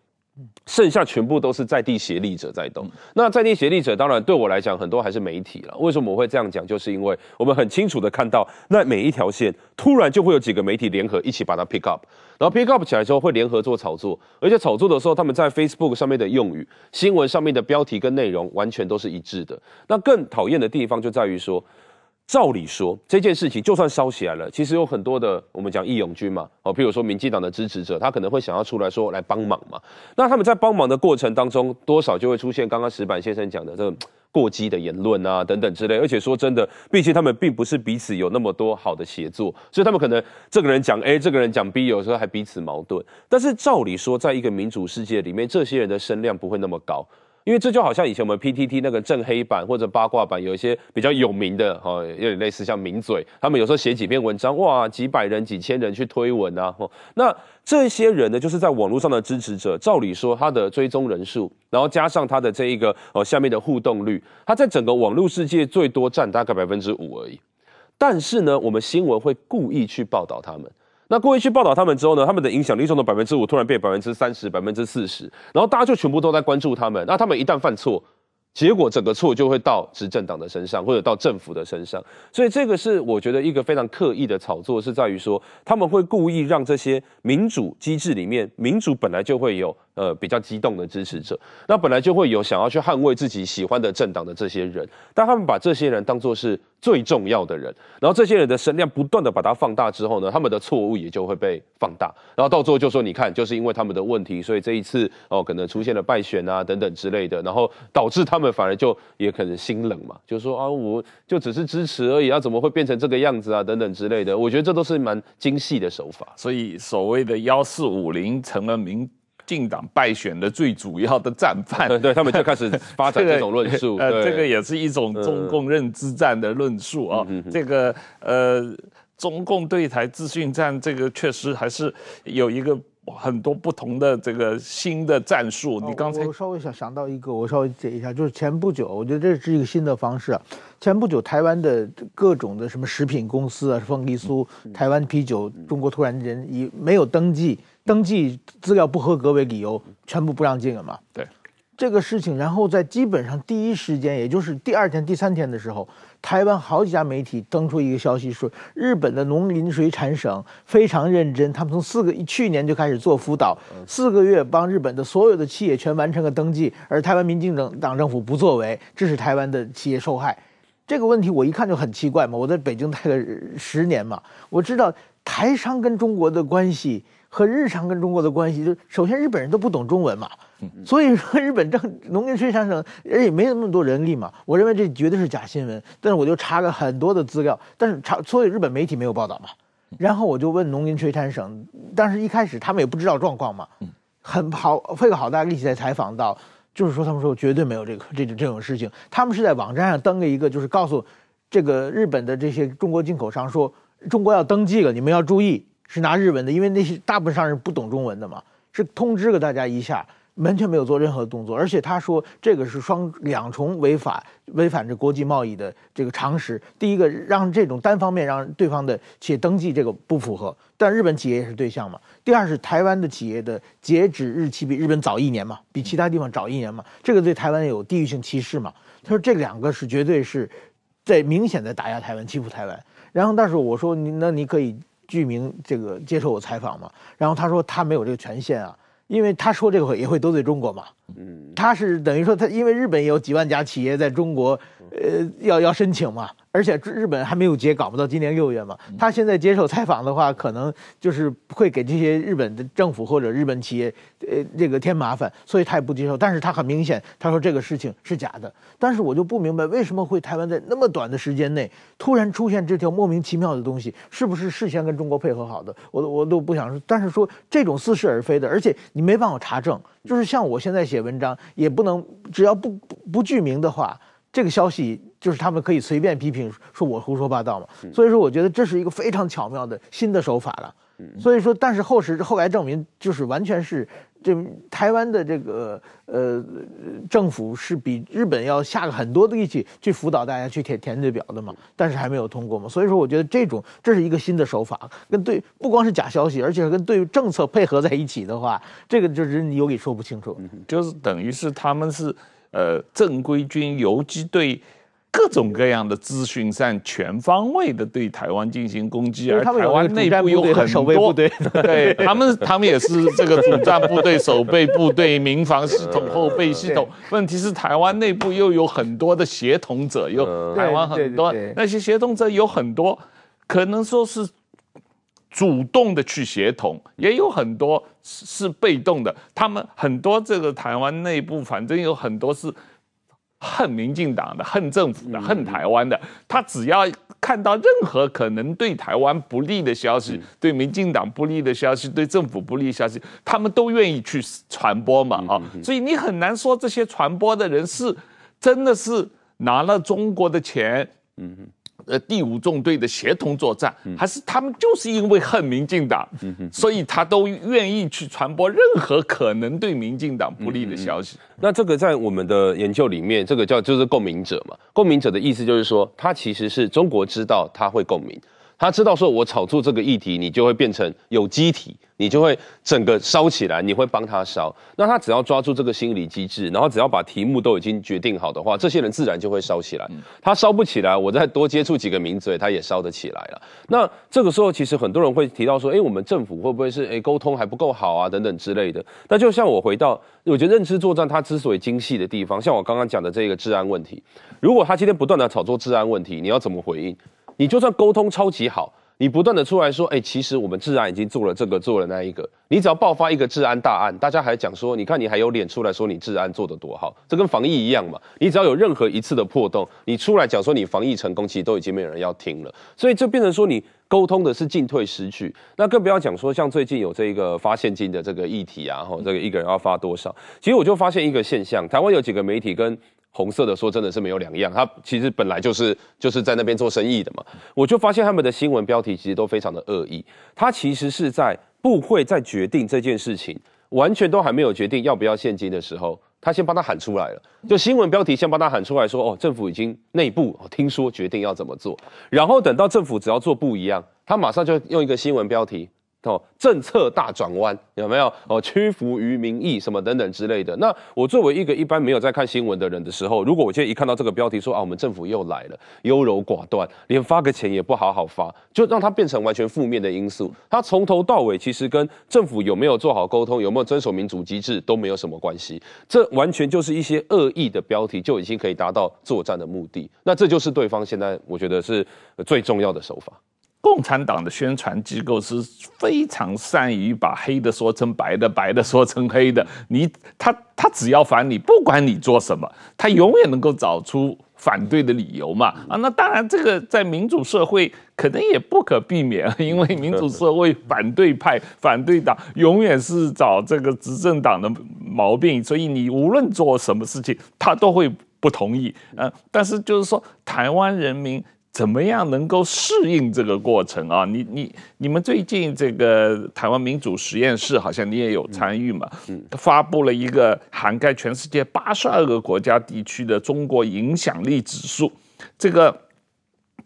剩下全部都是在地协力者在动。那在地协力者，当然对我来讲，很多还是媒体了。为什么我会这样讲？就是因为我们很清楚的看到，那每一条线突然就会有几个媒体联合一起把它 pick up，然后 pick up 起来之后会联合做炒作，而且炒作的时候，他们在 Facebook 上面的用语、新闻上面的标题跟内容完全都是一致的。那更讨厌的地方就在于说。照理说，这件事情就算烧起来了，其实有很多的我们讲义勇军嘛，哦，譬如说民进党的支持者，他可能会想要出来说来帮忙嘛。那他们在帮忙的过程当中，多少就会出现刚刚石板先生讲的这个过激的言论啊等等之类。而且说真的，毕竟他们并不是彼此有那么多好的协作，所以他们可能这个人讲 A，这个人讲 B，有时候还彼此矛盾。但是照理说，在一个民主世界里面，这些人的声量不会那么高。因为这就好像以前我们 PTT 那个正黑板或者八卦版，有一些比较有名的哈，有点类似像名嘴，他们有时候写几篇文章，哇，几百人、几千人去推文啊。那这些人呢，就是在网络上的支持者。照理说，他的追踪人数，然后加上他的这一个呃下面的互动率，他在整个网络世界最多占大概百分之五而已。但是呢，我们新闻会故意去报道他们。那故意去报道他们之后呢，他们的影响力中的百分之五突然变百分之三十、百分之四十，然后大家就全部都在关注他们。那他们一旦犯错，结果整个错就会到执政党的身上，或者到政府的身上。所以这个是我觉得一个非常刻意的炒作，是在于说他们会故意让这些民主机制里面，民主本来就会有。呃，比较激动的支持者，那本来就会有想要去捍卫自己喜欢的政党的这些人，但他们把这些人当作是最重要的人，然后这些人的声量不断的把它放大之后呢，他们的错误也就会被放大，然后到最后就说，你看，就是因为他们的问题，所以这一次哦，可能出现了败选啊等等之类的，然后导致他们反而就也可能心冷嘛，就说啊，我就只是支持而已，啊，怎么会变成这个样子啊等等之类的，我觉得这都是蛮精细的手法，所以所谓的幺四五零成了名。进党败选的最主要的战犯，对，他们就开始发展 这种论述，呃，这个也是一种中共认知战的论述啊。嗯、这个呃，中共对台资讯战，这个确实还是有一个很多不同的这个新的战术。你刚才我稍微想想到一个，我稍微解一下，就是前不久，我觉得这是一个新的方式啊。前不久，台湾的各种的什么食品公司啊，凤梨酥、台湾啤酒，中国突然间以没有登记。登记资料不合格为理由，全部不让进了嘛？对，这个事情，然后在基本上第一时间，也就是第二天、第三天的时候，台湾好几家媒体登出一个消息说，日本的农林水产省非常认真，他们从四个去年就开始做辅导，四个月帮日本的所有的企业全完成了登记，而台湾民进党政府不作为，致使台湾的企业受害。这个问题我一看就很奇怪嘛。我在北京待了十年嘛，我知道台商跟中国的关系和日常跟中国的关系，就首先日本人都不懂中文嘛，所以说日本政农林水产省而且没那么多人力嘛。我认为这绝对是假新闻，但是我就查了很多的资料，但是查所以日本媒体没有报道嘛。然后我就问农林水产省，但是一开始他们也不知道状况嘛，很好费了好大力气才采访到。就是说，他们说绝对没有这个这这这种事情。他们是在网站上登了一个，就是告诉这个日本的这些中国进口商说，中国要登记了，你们要注意，是拿日文的，因为那些大部分商人不懂中文的嘛，是通知了大家一下。完全没有做任何动作，而且他说这个是双两重违法，违反着国际贸易的这个常识。第一个，让这种单方面让对方的企业登记这个不符合，但日本企业也是对象嘛。第二是台湾的企业的截止日期比日本早一年嘛，比其他地方早一年嘛，这个对台湾有地域性歧视嘛。他说这两个是绝对是在明显的打压台湾、欺负台湾。然后但是我说你那你可以具名这个接受我采访嘛？然后他说他没有这个权限啊。因为他说这个会也会得罪中国嘛，嗯，他是等于说他因为日本也有几万家企业在中国，呃，要要申请嘛。而且日本还没有结稿不，到今年六月嘛。他现在接受采访的话，可能就是会给这些日本的政府或者日本企业，呃，这个添麻烦，所以他也不接受。但是他很明显，他说这个事情是假的。但是我就不明白，为什么会台湾在那么短的时间内突然出现这条莫名其妙的东西？是不是事先跟中国配合好的？我都我都不想说。但是说这种似是而非的，而且你没办法查证，就是像我现在写文章，也不能只要不不不具名的话。这个消息就是他们可以随便批评，说我胡说八道嘛。所以说，我觉得这是一个非常巧妙的新的手法了。所以说，但是后时后来证明，就是完全是这台湾的这个呃政府是比日本要下了很多的力气去辅导大家去填填这表的嘛，但是还没有通过嘛。所以说，我觉得这种这是一个新的手法，跟对不光是假消息，而且跟对政策配合在一起的话，这个就是你有理说不清楚，就是等于是他们是。呃，正规军游击队各种各样的资讯上全方位的对台湾进行攻击，而台湾内部有很多，对他们，他们也是这个主战部队、守备部队、民防系统、后备系统。问题是台湾内部又有很多的协同者，有台湾很多那些协同者有很多，可能说是。主动的去协同，也有很多是被动的。他们很多这个台湾内部，反正有很多是恨民进党的、恨政府的、恨台湾的。他只要看到任何可能对台湾不利的消息、对民进党不利的消息、对政府不利的消息，他们都愿意去传播嘛。啊，所以你很难说这些传播的人是真的是拿了中国的钱。嗯哼。呃，第五纵队的协同作战，还是他们就是因为恨民进党，所以他都愿意去传播任何可能对民进党不利的消息。那这个在我们的研究里面，这个叫就是共鸣者嘛。共鸣者的意思就是说，他其实是中国知道他会共鸣。他知道说，我炒作这个议题，你就会变成有机体，你就会整个烧起来，你会帮他烧。那他只要抓住这个心理机制，然后只要把题目都已经决定好的话，这些人自然就会烧起来。他烧不起来，我再多接触几个名嘴，他也烧得起来了。那这个时候，其实很多人会提到说，哎，我们政府会不会是哎沟通还不够好啊，等等之类的。那就像我回到，我觉得认知作战它之所以精细的地方，像我刚刚讲的这个治安问题，如果他今天不断的炒作治安问题，你要怎么回应？你就算沟通超级好，你不断的出来说，哎，其实我们治安已经做了这个，做了那一个。你只要爆发一个治安大案，大家还讲说，你看你还有脸出来说你治安做得多好，这跟防疫一样嘛。你只要有任何一次的破洞，你出来讲说你防疫成功，其实都已经没有人要听了。所以就变成说你沟通的是进退失据。那更不要讲说像最近有这个发现金的这个议题啊，吼，这个一个人要发多少？其实我就发现一个现象，台湾有几个媒体跟。红色的说真的是没有两样，他其实本来就是就是在那边做生意的嘛。我就发现他们的新闻标题其实都非常的恶意，他其实是在部会在决定这件事情，完全都还没有决定要不要现金的时候，他先帮他喊出来了，就新闻标题先帮他喊出来说，哦，政府已经内部听说决定要怎么做，然后等到政府只要做不一样，他马上就用一个新闻标题哦，政策大转弯有没有？哦，屈服于民意什么等等之类的。那我作为一个一般没有在看新闻的人的时候，如果我现在一看到这个标题说啊，我们政府又来了，优柔寡断，连发个钱也不好好发，就让它变成完全负面的因素。它从头到尾其实跟政府有没有做好沟通，有没有遵守民主机制都没有什么关系。这完全就是一些恶意的标题就已经可以达到作战的目的。那这就是对方现在我觉得是最重要的手法。共产党的宣传机构是非常善于把黑的说成白的，白的说成黑的。你他他只要反你，不管你做什么，他永远能够找出反对的理由嘛。啊，那当然这个在民主社会可能也不可避免，因为民主社会反对派、反对党永远是找这个执政党的毛病，所以你无论做什么事情，他都会不同意。嗯，但是就是说，台湾人民。怎么样能够适应这个过程啊？你你你们最近这个台湾民主实验室好像你也有参与嘛？嗯，发布了一个涵盖全世界八十二个国家地区的中国影响力指数。这个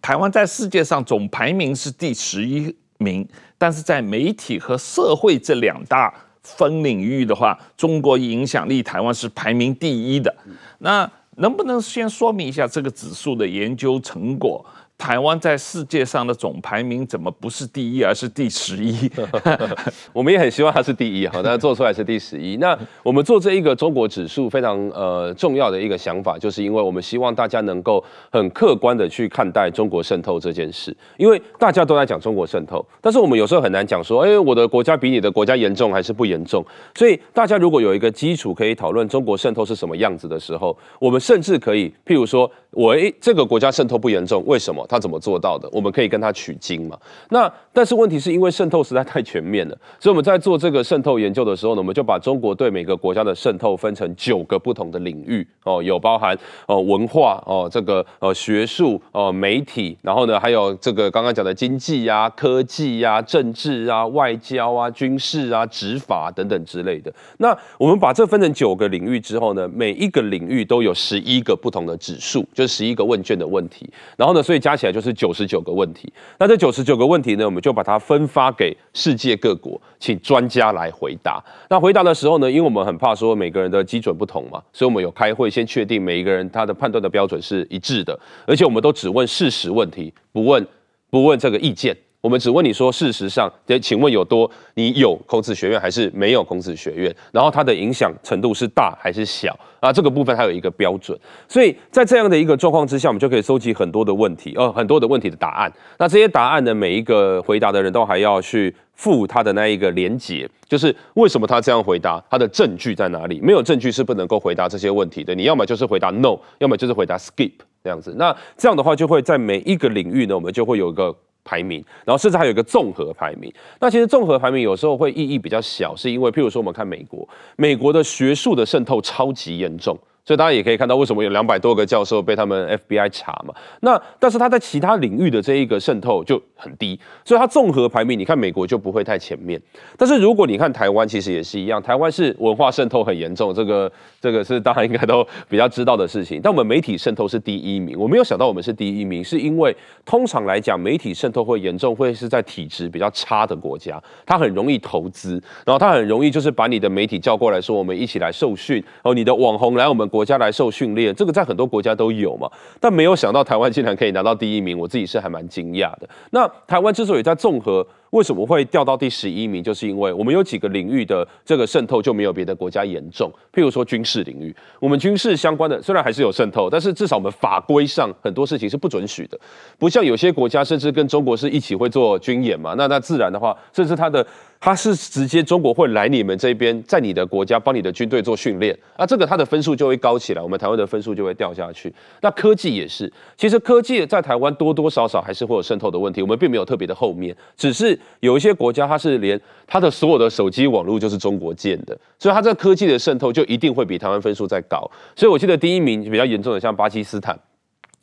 台湾在世界上总排名是第十一名，但是在媒体和社会这两大分领域的话，中国影响力台湾是排名第一的。那能不能先说明一下这个指数的研究成果？台湾在世界上的总排名怎么不是第一，而是第十一？我们也很希望它是第一，好，但做出来是第十一。那我们做这一个中国指数非常呃重要的一个想法，就是因为我们希望大家能够很客观的去看待中国渗透这件事，因为大家都在讲中国渗透，但是我们有时候很难讲说，哎，我的国家比你的国家严重还是不严重？所以大家如果有一个基础可以讨论中国渗透是什么样子的时候，我们甚至可以，譬如说，我哎这个国家渗透不严重，为什么？他怎么做到的？我们可以跟他取经嘛？那但是问题是因为渗透实在太全面了，所以我们在做这个渗透研究的时候呢，我们就把中国对每个国家的渗透分成九个不同的领域哦，有包含哦文化哦这个呃学术哦媒体，然后呢还有这个刚刚讲的经济呀、科技呀、政治啊、外交啊、军事啊、执法等等之类的。那我们把这分成九个领域之后呢，每一个领域都有十一个不同的指数，就是十一个问卷的问题，然后呢，所以加加起来就是。九十九个问题，那这九十九个问题呢，我们就把它分发给世界各国，请专家来回答。那回答的时候呢，因为我们很怕说每个人的基准不同嘛，所以我们有开会先确定每一个人他的判断的标准是一致的，而且我们都只问事实问题，不问不问这个意见。我们只问你说，事实上，请问有多？你有孔子学院还是没有孔子学院？然后它的影响程度是大还是小？啊，这个部分还有一个标准。所以在这样的一个状况之下，我们就可以收集很多的问题，呃，很多的问题的答案。那这些答案呢，每一个回答的人都还要去附他的那一个连结，就是为什么他这样回答，他的证据在哪里？没有证据是不能够回答这些问题的。你要么就是回答 no，要么就是回答 skip 这样子。那这样的话，就会在每一个领域呢，我们就会有一个。排名，然后甚至还有一个综合排名。那其实综合排名有时候会意义比较小，是因为譬如说我们看美国，美国的学术的渗透超级严重。所以大家也可以看到，为什么有两百多个教授被他们 FBI 查嘛？那但是他在其他领域的这一个渗透就很低，所以他综合排名，你看美国就不会太前面。但是如果你看台湾，其实也是一样，台湾是文化渗透很严重，这个这个是大家应该都比较知道的事情。但我们媒体渗透是第一名，我没有想到我们是第一名，是因为通常来讲，媒体渗透会严重，会是在体质比较差的国家，它很容易投资，然后它很容易就是把你的媒体叫过来说，我们一起来受训，哦，你的网红来我们。国家来受训练，这个在很多国家都有嘛，但没有想到台湾竟然可以拿到第一名，我自己是还蛮惊讶的。那台湾之所以在综合，为什么会掉到第十一名？就是因为我们有几个领域的这个渗透就没有别的国家严重。譬如说军事领域，我们军事相关的虽然还是有渗透，但是至少我们法规上很多事情是不准许的，不像有些国家甚至跟中国是一起会做军演嘛。那那自然的话，甚至它的。他是直接中国会来你们这边，在你的国家帮你的军队做训练，啊，这个他的分数就会高起来，我们台湾的分数就会掉下去。那科技也是，其实科技在台湾多多少少还是会有渗透的问题，我们并没有特别的后面，只是有一些国家它是连它的所有的手机网络就是中国建的，所以它在科技的渗透就一定会比台湾分数再高。所以我记得第一名比较严重的像巴基斯坦。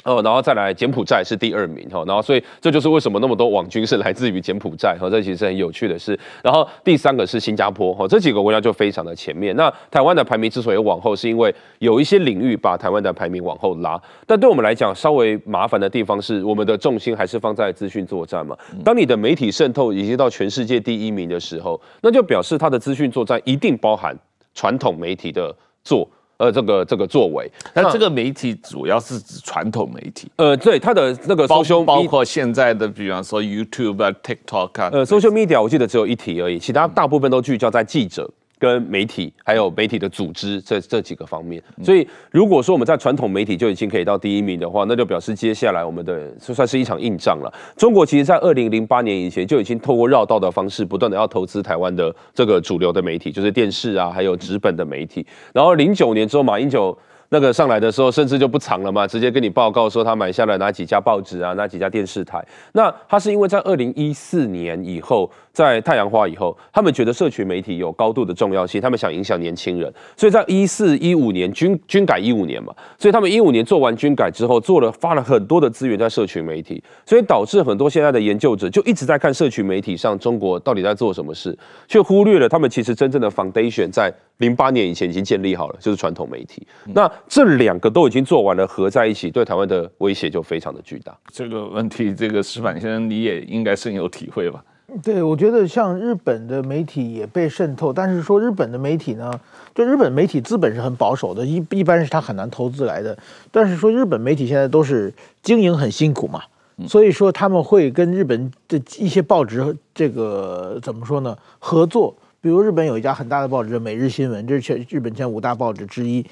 哦，然后再来柬埔寨是第二名哈，然后所以这就是为什么那么多网军是来自于柬埔寨哈，这其实是很有趣的事。然后第三个是新加坡哈，这几个国家就非常的前面。那台湾的排名之所以往后，是因为有一些领域把台湾的排名往后拉。但对我们来讲，稍微麻烦的地方是，我们的重心还是放在资讯作战嘛。当你的媒体渗透已经到全世界第一名的时候，那就表示它的资讯作战一定包含传统媒体的做。呃，这个这个作为，那这个媒体主要是指传统媒体。呃，对，它的那个 social 包括现在的，比方说 YouTube 啊、TikTok 啊。呃，social media 我记得只有一题而已，其他大部分都聚焦在记者。跟媒体还有媒体的组织这这几个方面，所以如果说我们在传统媒体就已经可以到第一名的话，那就表示接下来我们的就算是一场硬仗了。中国其实，在二零零八年以前就已经透过绕道的方式，不断的要投资台湾的这个主流的媒体，就是电视啊，还有纸本的媒体。然后零九年之后，马英九。那个上来的时候，甚至就不藏了嘛，直接跟你报告说他买下了哪几家报纸啊，哪几家电视台。那他是因为在二零一四年以后，在太阳花以后，他们觉得社群媒体有高度的重要性，他们想影响年轻人，所以在一四一五年军军改一五年嘛，所以他们一五年做完军改之后，做了发了很多的资源在社群媒体，所以导致很多现在的研究者就一直在看社群媒体上中国到底在做什么事，却忽略了他们其实真正的 foundation 在零八年以前已经建立好了，就是传统媒体。那这两个都已经做完了，合在一起对台湾的威胁就非常的巨大。这个问题，这个石板先生你也应该深有体会吧？对，我觉得像日本的媒体也被渗透，但是说日本的媒体呢，就日本媒体资本是很保守的，一一般是他很难投资来的。但是说日本媒体现在都是经营很辛苦嘛，所以说他们会跟日本的一些报纸这个怎么说呢合作？比如日本有一家很大的报纸《每日新闻》，这是全日本前五大报纸之一。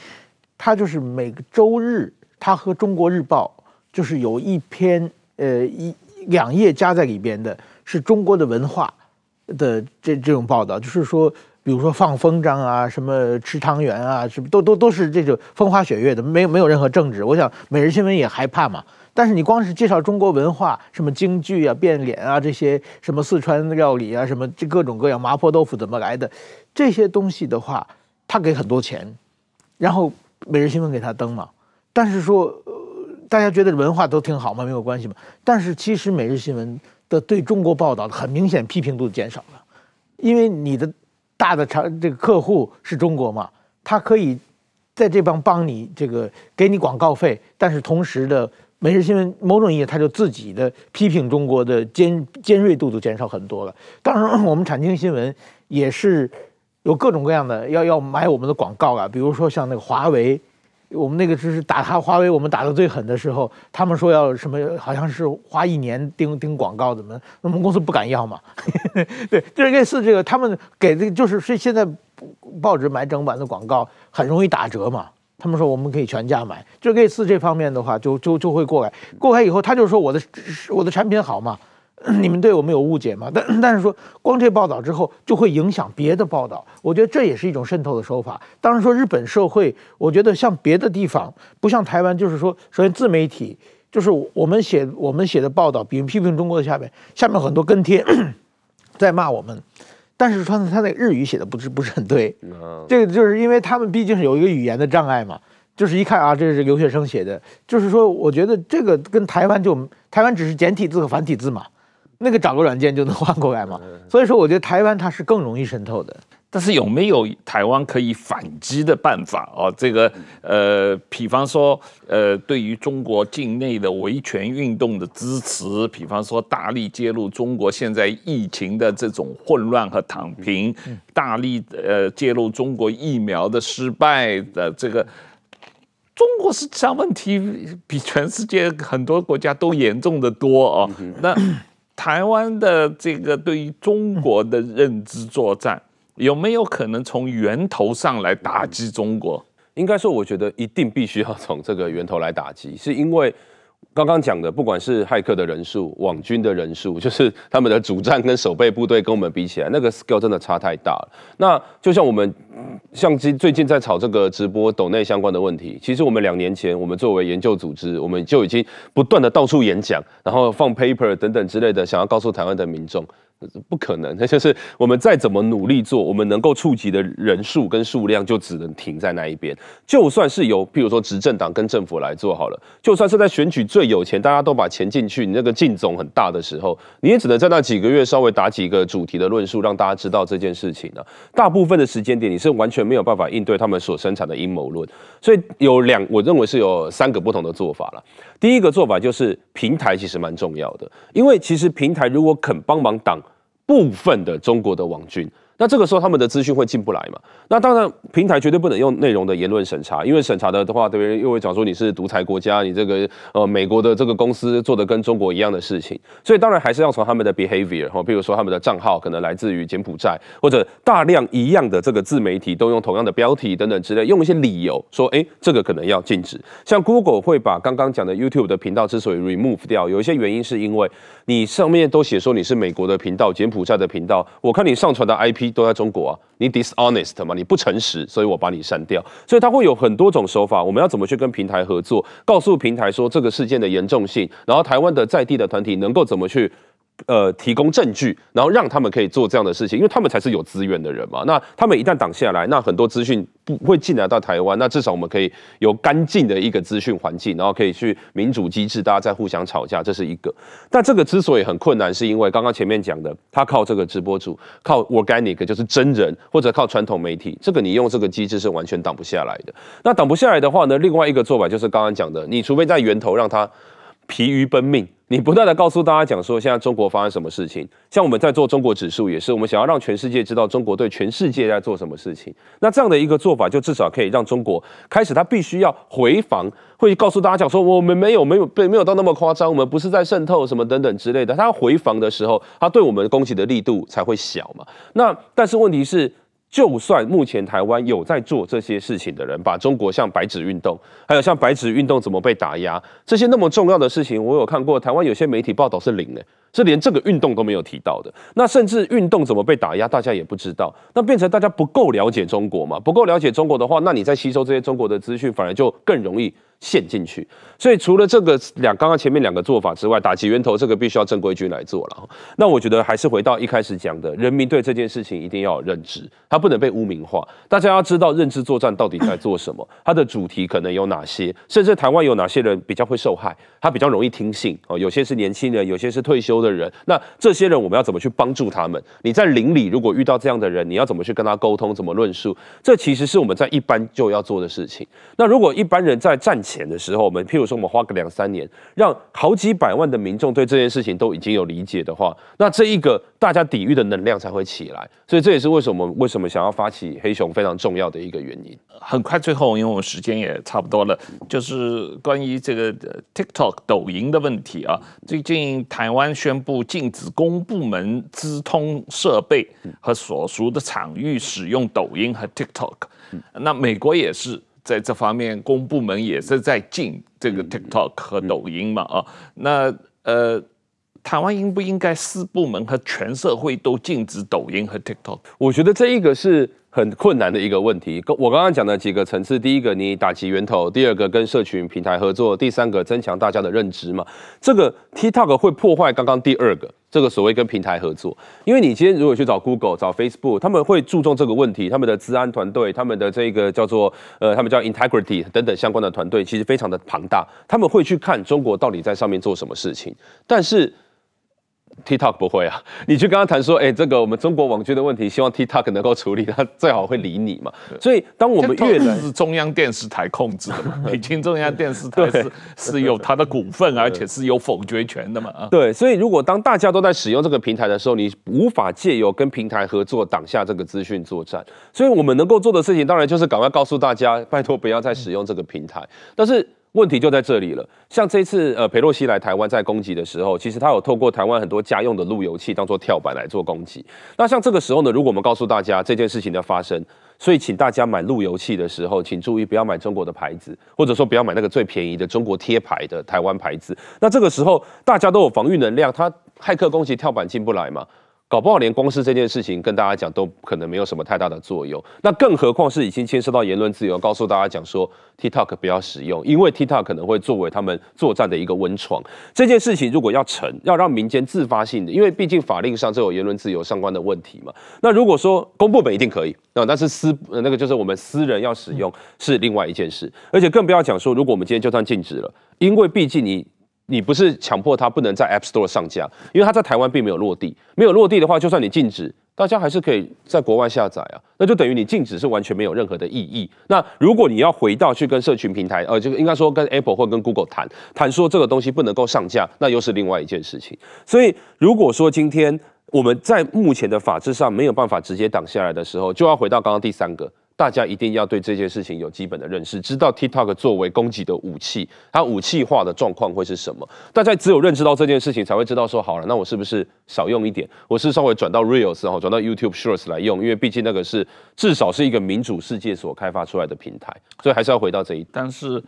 它就是每个周日，它和《中国日报》就是有一篇，呃，一两页加在里边的，是中国的文化的这这种报道，就是说，比如说放风筝啊，什么吃汤圆啊，什么都都都是这种风花雪月的，没有没有任何政治。我想《每日新闻》也害怕嘛，但是你光是介绍中国文化，什么京剧啊、变脸啊这些，什么四川料理啊，什么这各种各样麻婆豆腐怎么来的这些东西的话，他给很多钱，然后。每日新闻给他登嘛，但是说，大家觉得文化都挺好嘛，没有关系嘛。但是其实每日新闻的对中国报道很明显批评度减少了，因为你的大的长这个客户是中国嘛，他可以在这帮帮你这个给你广告费，但是同时的每日新闻某种意义他就自己的批评中国的尖尖锐度都减少很多了。当然，我们产经新闻也是。有各种各样的要要买我们的广告啊，比如说像那个华为，我们那个就是打他华为，我们打得最狠的时候，他们说要什么，好像是花一年钉钉广告怎么，我们公司不敢要嘛。对，就是类似这个，他们给的就是是现在报纸买整版的广告很容易打折嘛，他们说我们可以全价买，就类似这方面的话，就就就会过来，过来以后他就说我的我的产品好嘛。你们对我们有误解吗？但 但是说，光这报道之后就会影响别的报道，我觉得这也是一种渗透的手法。当然说日本社会，我觉得像别的地方，不像台湾，就是说，首先自媒体就是我们写我们写的报道，比如批评中国的下面，下面很多跟帖 在骂我们，但是说他那个日语写的不是不是很对，这个就是因为他们毕竟是有一个语言的障碍嘛，就是一看啊，这是留学生写的，就是说，我觉得这个跟台湾就台湾只是简体字和繁体字嘛。那个找个软件就能换过来嘛，所以说我觉得台湾它是更容易渗透的，但是有没有台湾可以反击的办法？哦？这个呃，比方说呃，对于中国境内的维权运动的支持，比方说大力揭露中国现在疫情的这种混乱和躺平，大力呃揭露中国疫苗的失败的这个，中国实际上问题比全世界很多国家都严重的多哦，那。台湾的这个对于中国的认知作战，有没有可能从源头上来打击中国？应该说，我觉得一定必须要从这个源头来打击，是因为。刚刚讲的，不管是骇客的人数、网军的人数，就是他们的主战跟守备部队跟我们比起来，那个 skill 真的差太大了。那就像我们，像最近在炒这个直播抖内相关的问题，其实我们两年前，我们作为研究组织，我们就已经不断的到处演讲，然后放 paper 等等之类的，想要告诉台湾的民众。不可能，那 就是我们再怎么努力做，我们能够触及的人数跟数量就只能停在那一边。就算是由，譬如说执政党跟政府来做好了，就算是在选举最有钱，大家都把钱进去，你那个进总很大的时候，你也只能在那几个月稍微打几个主题的论述，让大家知道这件事情呢、啊。大部分的时间点，你是完全没有办法应对他们所生产的阴谋论。所以有两，我认为是有三个不同的做法了。第一个做法就是平台其实蛮重要的，因为其实平台如果肯帮忙挡部分的中国的网军。那这个时候他们的资讯会进不来嘛？那当然，平台绝对不能用内容的言论审查，因为审查的话，对不对？又会讲说你是独裁国家，你这个呃美国的这个公司做的跟中国一样的事情，所以当然还是要从他们的 behavior 哈，比如说他们的账号可能来自于柬埔寨，或者大量一样的这个自媒体都用同样的标题等等之类，用一些理由说，哎，这个可能要禁止。像 Google 会把刚刚讲的 YouTube 的频道之所以 remove 掉，有一些原因是因为你上面都写说你是美国的频道、柬埔寨的频道，我看你上传的 IP。都在中国啊，你 dishonest 嘛，你不诚实，所以我把你删掉。所以他会有很多种手法，我们要怎么去跟平台合作，告诉平台说这个事件的严重性，然后台湾的在地的团体能够怎么去。呃，提供证据，然后让他们可以做这样的事情，因为他们才是有资源的人嘛。那他们一旦挡下来，那很多资讯不会进来到台湾。那至少我们可以有干净的一个资讯环境，然后可以去民主机制，大家在互相吵架，这是一个。但这个之所以很困难，是因为刚刚前面讲的，他靠这个直播主，靠 organic 就是真人，或者靠传统媒体，这个你用这个机制是完全挡不下来的。那挡不下来的话呢，另外一个做法就是刚刚讲的，你除非在源头让他疲于奔命。你不断的告诉大家讲说，现在中国发生什么事情？像我们在做中国指数也是，我们想要让全世界知道中国对全世界在做什么事情。那这样的一个做法，就至少可以让中国开始，他必须要回防，会告诉大家讲说，我们没有没有被没有到那么夸张，我们不是在渗透什么等等之类的。他回防的时候，他对我们攻击的力度才会小嘛。那但是问题是。就算目前台湾有在做这些事情的人，把中国像白纸运动，还有像白纸运动怎么被打压，这些那么重要的事情，我有看过台湾有些媒体报道是零的，是连这个运动都没有提到的。那甚至运动怎么被打压，大家也不知道。那变成大家不够了解中国嘛？不够了解中国的话，那你在吸收这些中国的资讯，反而就更容易。陷进去，所以除了这个两刚刚前面两个做法之外，打击源头这个必须要正规军来做了。那我觉得还是回到一开始讲的，人民对这件事情一定要有认知，它不能被污名化。大家要知道认知作战到底在做什么，它的主题可能有哪些，甚至台湾有哪些人比较会受害，他比较容易听信哦。有些是年轻人，有些是退休的人。那这些人我们要怎么去帮助他们？你在邻里如果遇到这样的人，你要怎么去跟他沟通？怎么论述？这其实是我们在一般就要做的事情。那如果一般人在战钱的时候，我们譬如说，我们花个两三年，让好几百万的民众对这件事情都已经有理解的话，那这一个大家抵御的能量才会起来。所以这也是为什么为什么想要发起黑熊非常重要的一个原因。很快，最后因为我们时间也差不多了，就是关于这个 TikTok 抖音的问题啊。最近台湾宣布禁止公部门资通设备和所属的场域使用抖音和 TikTok，那美国也是。在这方面，公部门也是在禁这个 TikTok 和抖音嘛啊，那呃，台湾应不应该四部门和全社会都禁止抖音和 TikTok？我觉得这一个是很困难的一个问题。我刚刚讲的几个层次，第一个你打击源头，第二个跟社群平台合作，第三个增强大家的认知嘛。这个 TikTok 会破坏刚刚第二个。这个所谓跟平台合作，因为你今天如果去找 Google、找 Facebook，他们会注重这个问题，他们的治安团队、他们的这个叫做呃，他们叫 Integrity 等等相关的团队，其实非常的庞大，他们会去看中国到底在上面做什么事情，但是。TikTok 不会啊，你去跟他谈说，哎、欸，这个我们中国网军的问题，希望 TikTok 能够处理，他最好会理你嘛。所以当我们越南是中央电视台控制的嘛，北京中央电视台是是有它的股份，而且是有否决权的嘛。啊，对，所以如果当大家都在使用这个平台的时候，你无法借由跟平台合作挡下这个资讯作战。所以我们能够做的事情，当然就是赶快告诉大家，拜托不要再使用这个平台。但是。问题就在这里了。像这次呃，裴洛西来台湾在攻击的时候，其实他有透过台湾很多家用的路由器当做跳板来做攻击。那像这个时候呢，如果我们告诉大家这件事情的发生，所以请大家买路由器的时候，请注意不要买中国的牌子，或者说不要买那个最便宜的中国贴牌的台湾牌子。那这个时候大家都有防御能量，他骇客攻击跳板进不来嘛？搞不好连公司这件事情跟大家讲都可能没有什么太大的作用。那更何况是已经牵涉到言论自由，告诉大家讲说 TikTok 不要使用，因为 TikTok 可能会作为他们作战的一个温床。这件事情如果要成，要让民间自发性的，因为毕竟法令上这有言论自由相关的问题嘛。那如果说公部门一定可以，那但是私那个就是我们私人要使用是另外一件事，而且更不要讲说，如果我们今天就算禁止了，因为毕竟你。你不是强迫他不能在 App Store 上架，因为他在台湾并没有落地。没有落地的话，就算你禁止，大家还是可以在国外下载啊。那就等于你禁止是完全没有任何的意义。那如果你要回到去跟社群平台，呃，就应该说跟 Apple 或跟 Google 谈谈说这个东西不能够上架，那又是另外一件事情。所以如果说今天我们在目前的法制上没有办法直接挡下来的时候，就要回到刚刚第三个。大家一定要对这件事情有基本的认识，知道 TikTok 作为攻击的武器，它武器化的状况会是什么？大家只有认知到这件事情，才会知道说好了，那我是不是少用一点？我是稍微转到 Reels 然后转到 YouTube Shorts 来用，因为毕竟那个是至少是一个民主世界所开发出来的平台，所以还是要回到这一。但是。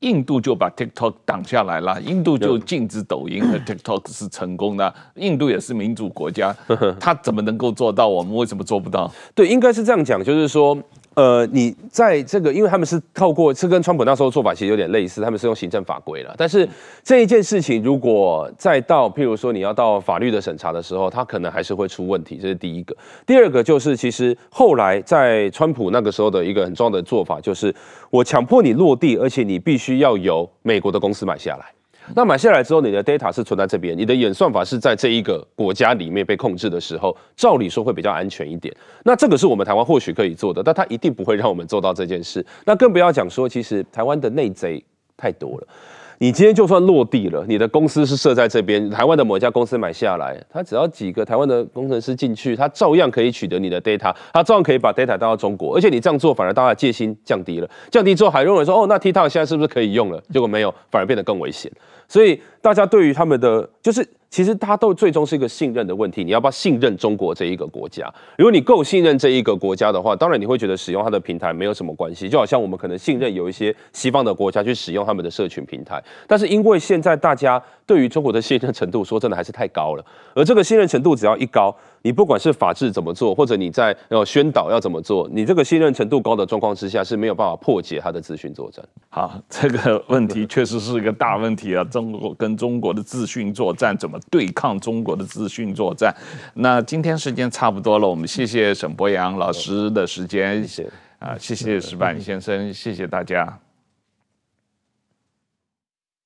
印度就把 TikTok 挡下来了，印度就禁止抖音和 TikTok 是成功的。印度也是民主国家，他怎么能够做到？我们为什么做不到？对，应该是这样讲，就是说。呃，你在这个，因为他们是透过，是跟川普那时候做法其实有点类似，他们是用行政法规了。但是这一件事情，如果再到，譬如说你要到法律的审查的时候，它可能还是会出问题。这是第一个。第二个就是，其实后来在川普那个时候的一个很重要的做法，就是我强迫你落地，而且你必须要由美国的公司买下来。那买下来之后，你的 data 是存在这边，你的演算法是在这一个国家里面被控制的时候，照理说会比较安全一点。那这个是我们台湾或许可以做的，但它一定不会让我们做到这件事。那更不要讲说，其实台湾的内贼太多了。你今天就算落地了，你的公司是设在这边，台湾的某一家公司买下来，他只要几个台湾的工程师进去，他照样可以取得你的 data，他照样可以把 data 带到中国，而且你这样做反而大家戒心降低了，降低之后还认为说，哦，那 TikTok 现在是不是可以用了？结果没有，反而变得更危险。所以大家对于他们的就是。其实他都最终是一个信任的问题，你要不要信任中国这一个国家？如果你够信任这一个国家的话，当然你会觉得使用它的平台没有什么关系，就好像我们可能信任有一些西方的国家去使用他们的社群平台。但是因为现在大家对于中国的信任程度，说真的还是太高了，而这个信任程度只要一高，你不管是法治怎么做，或者你在要宣导要怎么做，你这个信任程度高的状况之下是没有办法破解它的资讯作战。好，这个问题确实是一个大问题啊！中国跟中国的资讯作战怎么对抗中国的资讯作战？那今天时间差不多了，我们谢谢沈博洋老师的时间，谢谢啊，谢谢石板先生，谢谢大家。